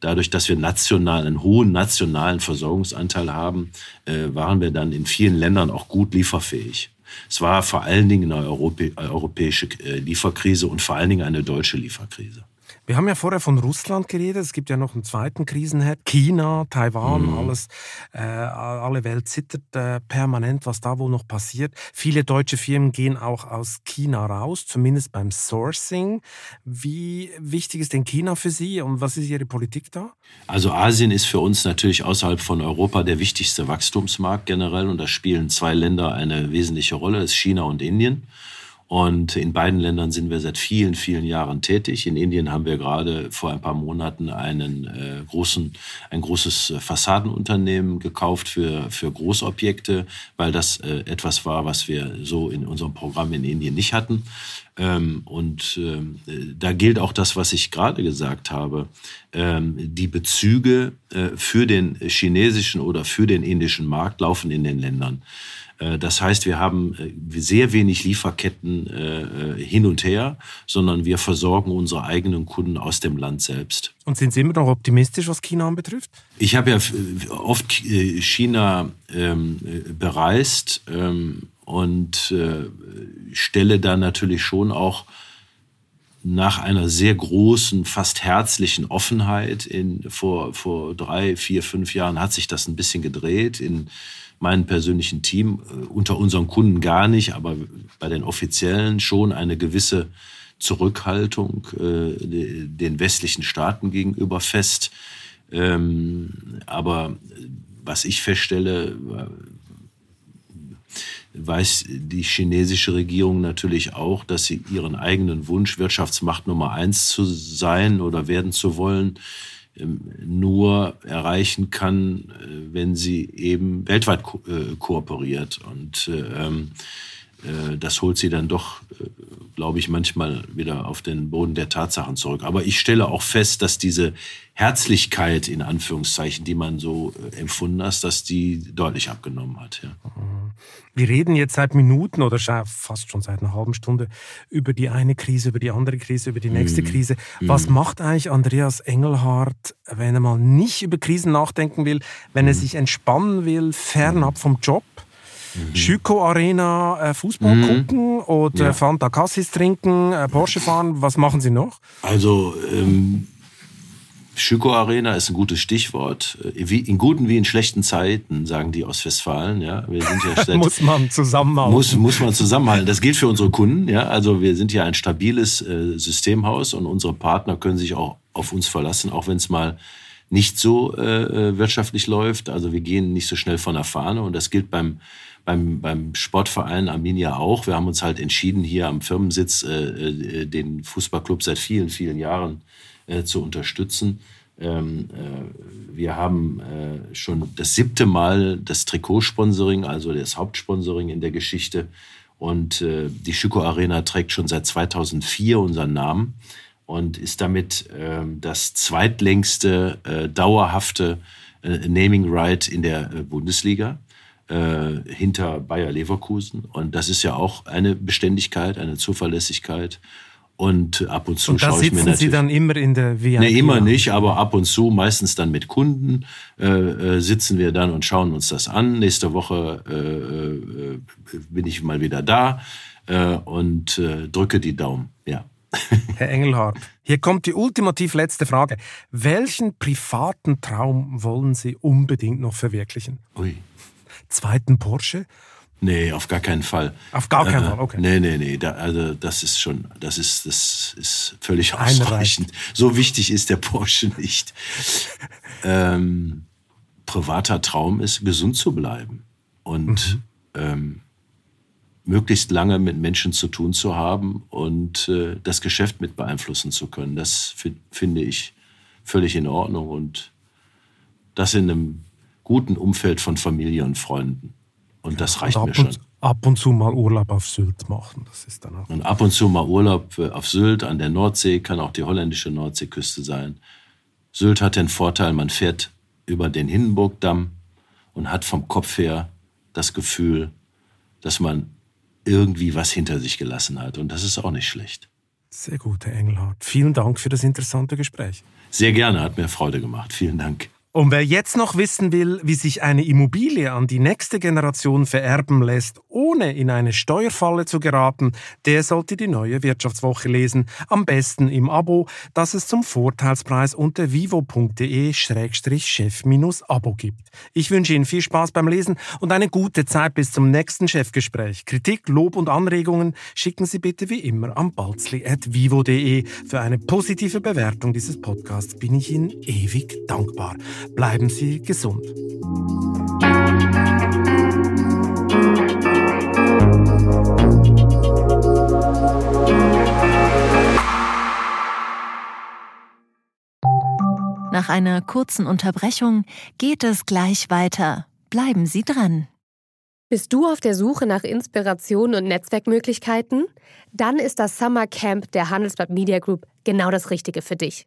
dadurch, dass wir national, einen hohen nationalen Versorgungsanteil haben, waren wir dann in vielen Ländern auch gut lieferfähig. Es war vor allen Dingen eine Europä europäische Lieferkrise und vor allen Dingen eine deutsche Lieferkrise. Wir haben ja vorher von Russland geredet. Es gibt ja noch einen zweiten Krisenherd. China, Taiwan, mhm. alles, äh, alle Welt zittert äh, permanent, was da wohl noch passiert. Viele deutsche Firmen gehen auch aus China raus, zumindest beim Sourcing. Wie wichtig ist denn China für Sie und was ist Ihre Politik da? Also Asien ist für uns natürlich außerhalb von Europa der wichtigste Wachstumsmarkt generell und da spielen zwei Länder eine wesentliche Rolle, das ist China und Indien. Und in beiden Ländern sind wir seit vielen, vielen Jahren tätig. In Indien haben wir gerade vor ein paar Monaten einen äh, großen, ein großes Fassadenunternehmen gekauft für, für Großobjekte, weil das äh, etwas war, was wir so in unserem Programm in Indien nicht hatten. Ähm, und ähm, da gilt auch das, was ich gerade gesagt habe. Ähm, die Bezüge äh, für den chinesischen oder für den indischen Markt laufen in den Ländern. Äh, das heißt, wir haben äh, sehr wenig Lieferketten äh, hin und her, sondern wir versorgen unsere eigenen Kunden aus dem Land selbst. Und sind Sie immer noch optimistisch, was China anbetrifft? Ich habe ja oft China ähm, bereist ähm, und stelle da natürlich schon auch nach einer sehr großen, fast herzlichen Offenheit in, vor, vor drei, vier, fünf Jahren hat sich das ein bisschen gedreht. In meinem persönlichen Team, äh, unter unseren Kunden gar nicht, aber bei den Offiziellen schon eine gewisse Zurückhaltung äh, den westlichen Staaten gegenüber fest. Ähm, aber was ich feststelle, weiß die chinesische Regierung natürlich auch, dass sie ihren eigenen Wunsch, Wirtschaftsmacht Nummer eins zu sein oder werden zu wollen, ähm, nur erreichen kann, äh, wenn sie eben weltweit ko äh, kooperiert. Und äh, ähm, äh, das holt sie dann doch, äh, glaube ich, manchmal wieder auf den Boden der Tatsachen zurück. Aber ich stelle auch fest, dass diese Herzlichkeit, in Anführungszeichen, die man so äh, empfunden hat, dass die deutlich abgenommen hat. Ja. Wir reden jetzt seit Minuten oder fast schon seit einer halben Stunde über die eine Krise, über die andere Krise, über die nächste mhm. Krise. Was mhm. macht eigentlich Andreas Engelhardt, wenn er mal nicht über Krisen nachdenken will, wenn er mhm. sich entspannen will, fernab vom Job? Mhm. Schüko Arena äh, Fußball mhm. gucken oder ja. Fanta Cassis trinken, äh, Porsche fahren. Was machen Sie noch? Also ähm, Schüko Arena ist ein gutes Stichwort. Äh, wie in guten wie in schlechten Zeiten, sagen die aus Westfalen. Ja, wir sind ja [laughs] seit, muss man zusammenhalten. Muss, muss man zusammenhalten. Das gilt für unsere Kunden. Ja, also wir sind ja ein stabiles äh, Systemhaus und unsere Partner können sich auch auf uns verlassen, auch wenn es mal nicht so äh, äh, wirtschaftlich läuft. Also wir gehen nicht so schnell von der Fahne und das gilt beim beim, beim Sportverein Arminia auch. Wir haben uns halt entschieden, hier am Firmensitz äh, äh, den Fußballclub seit vielen, vielen Jahren äh, zu unterstützen. Ähm, äh, wir haben äh, schon das siebte Mal das Trikotsponsoring, also das Hauptsponsoring in der Geschichte. Und äh, die Schüko Arena trägt schon seit 2004 unseren Namen und ist damit ähm, das zweitlängste dauerhafte Naming Right in der Bundesliga äh, hinter Bayer Leverkusen. Und das ist ja auch eine Beständigkeit, eine Zuverlässigkeit. Und ab und zu und schaue ich mir natürlich. Sie dann immer in der VIP? Nee, immer nicht, aber ab und zu, meistens dann mit Kunden, äh, äh, sitzen wir dann und schauen uns das an. Nächste Woche äh, äh bin ich mal wieder da äh, und drücke die Daumen. Ja. [laughs] Herr Engelhardt, hier kommt die ultimativ letzte Frage. Welchen privaten Traum wollen Sie unbedingt noch verwirklichen? Ui zweiten Porsche? Nee, auf gar keinen Fall. Auf gar keinen äh, Fall, okay. Nee, nee, nee. Da, also das ist schon, das ist, das ist völlig ausreichend. So wichtig ist der Porsche nicht. ähm, privater Traum ist, gesund zu bleiben und mhm. ähm, möglichst lange mit Menschen zu tun zu haben und äh, das Geschäft mit beeinflussen zu können. Das finde ich völlig in Ordnung und das in einem guten Umfeld von Familie und Freunden. Und das reicht und mir schon. ab und zu mal Urlaub auf Sylt machen, das ist dann auch. Und ab und zu mal Urlaub äh, auf Sylt an der Nordsee, kann auch die holländische Nordseeküste sein. Sylt hat den Vorteil, man fährt über den Hindenburgdamm und hat vom Kopf her das Gefühl, dass man irgendwie was hinter sich gelassen hat. Und das ist auch nicht schlecht. Sehr gut, Herr Engelhardt. Vielen Dank für das interessante Gespräch. Sehr gerne, hat mir Freude gemacht. Vielen Dank. Und wer jetzt noch wissen will, wie sich eine Immobilie an die nächste Generation vererben lässt, ohne in eine Steuerfalle zu geraten, der sollte die neue Wirtschaftswoche lesen. Am besten im Abo, das es zum Vorteilspreis unter vivo.de-chef-abo gibt. Ich wünsche Ihnen viel Spaß beim Lesen und eine gute Zeit bis zum nächsten Chefgespräch. Kritik, Lob und Anregungen schicken Sie bitte wie immer am balzli.vivo.de. Für eine positive Bewertung dieses Podcasts bin ich Ihnen ewig dankbar. Bleiben Sie gesund. Nach einer kurzen Unterbrechung geht es gleich weiter. Bleiben Sie dran. Bist du auf der Suche nach Inspiration und Netzwerkmöglichkeiten? Dann ist das Summer Camp der Handelsblatt Media Group genau das Richtige für dich.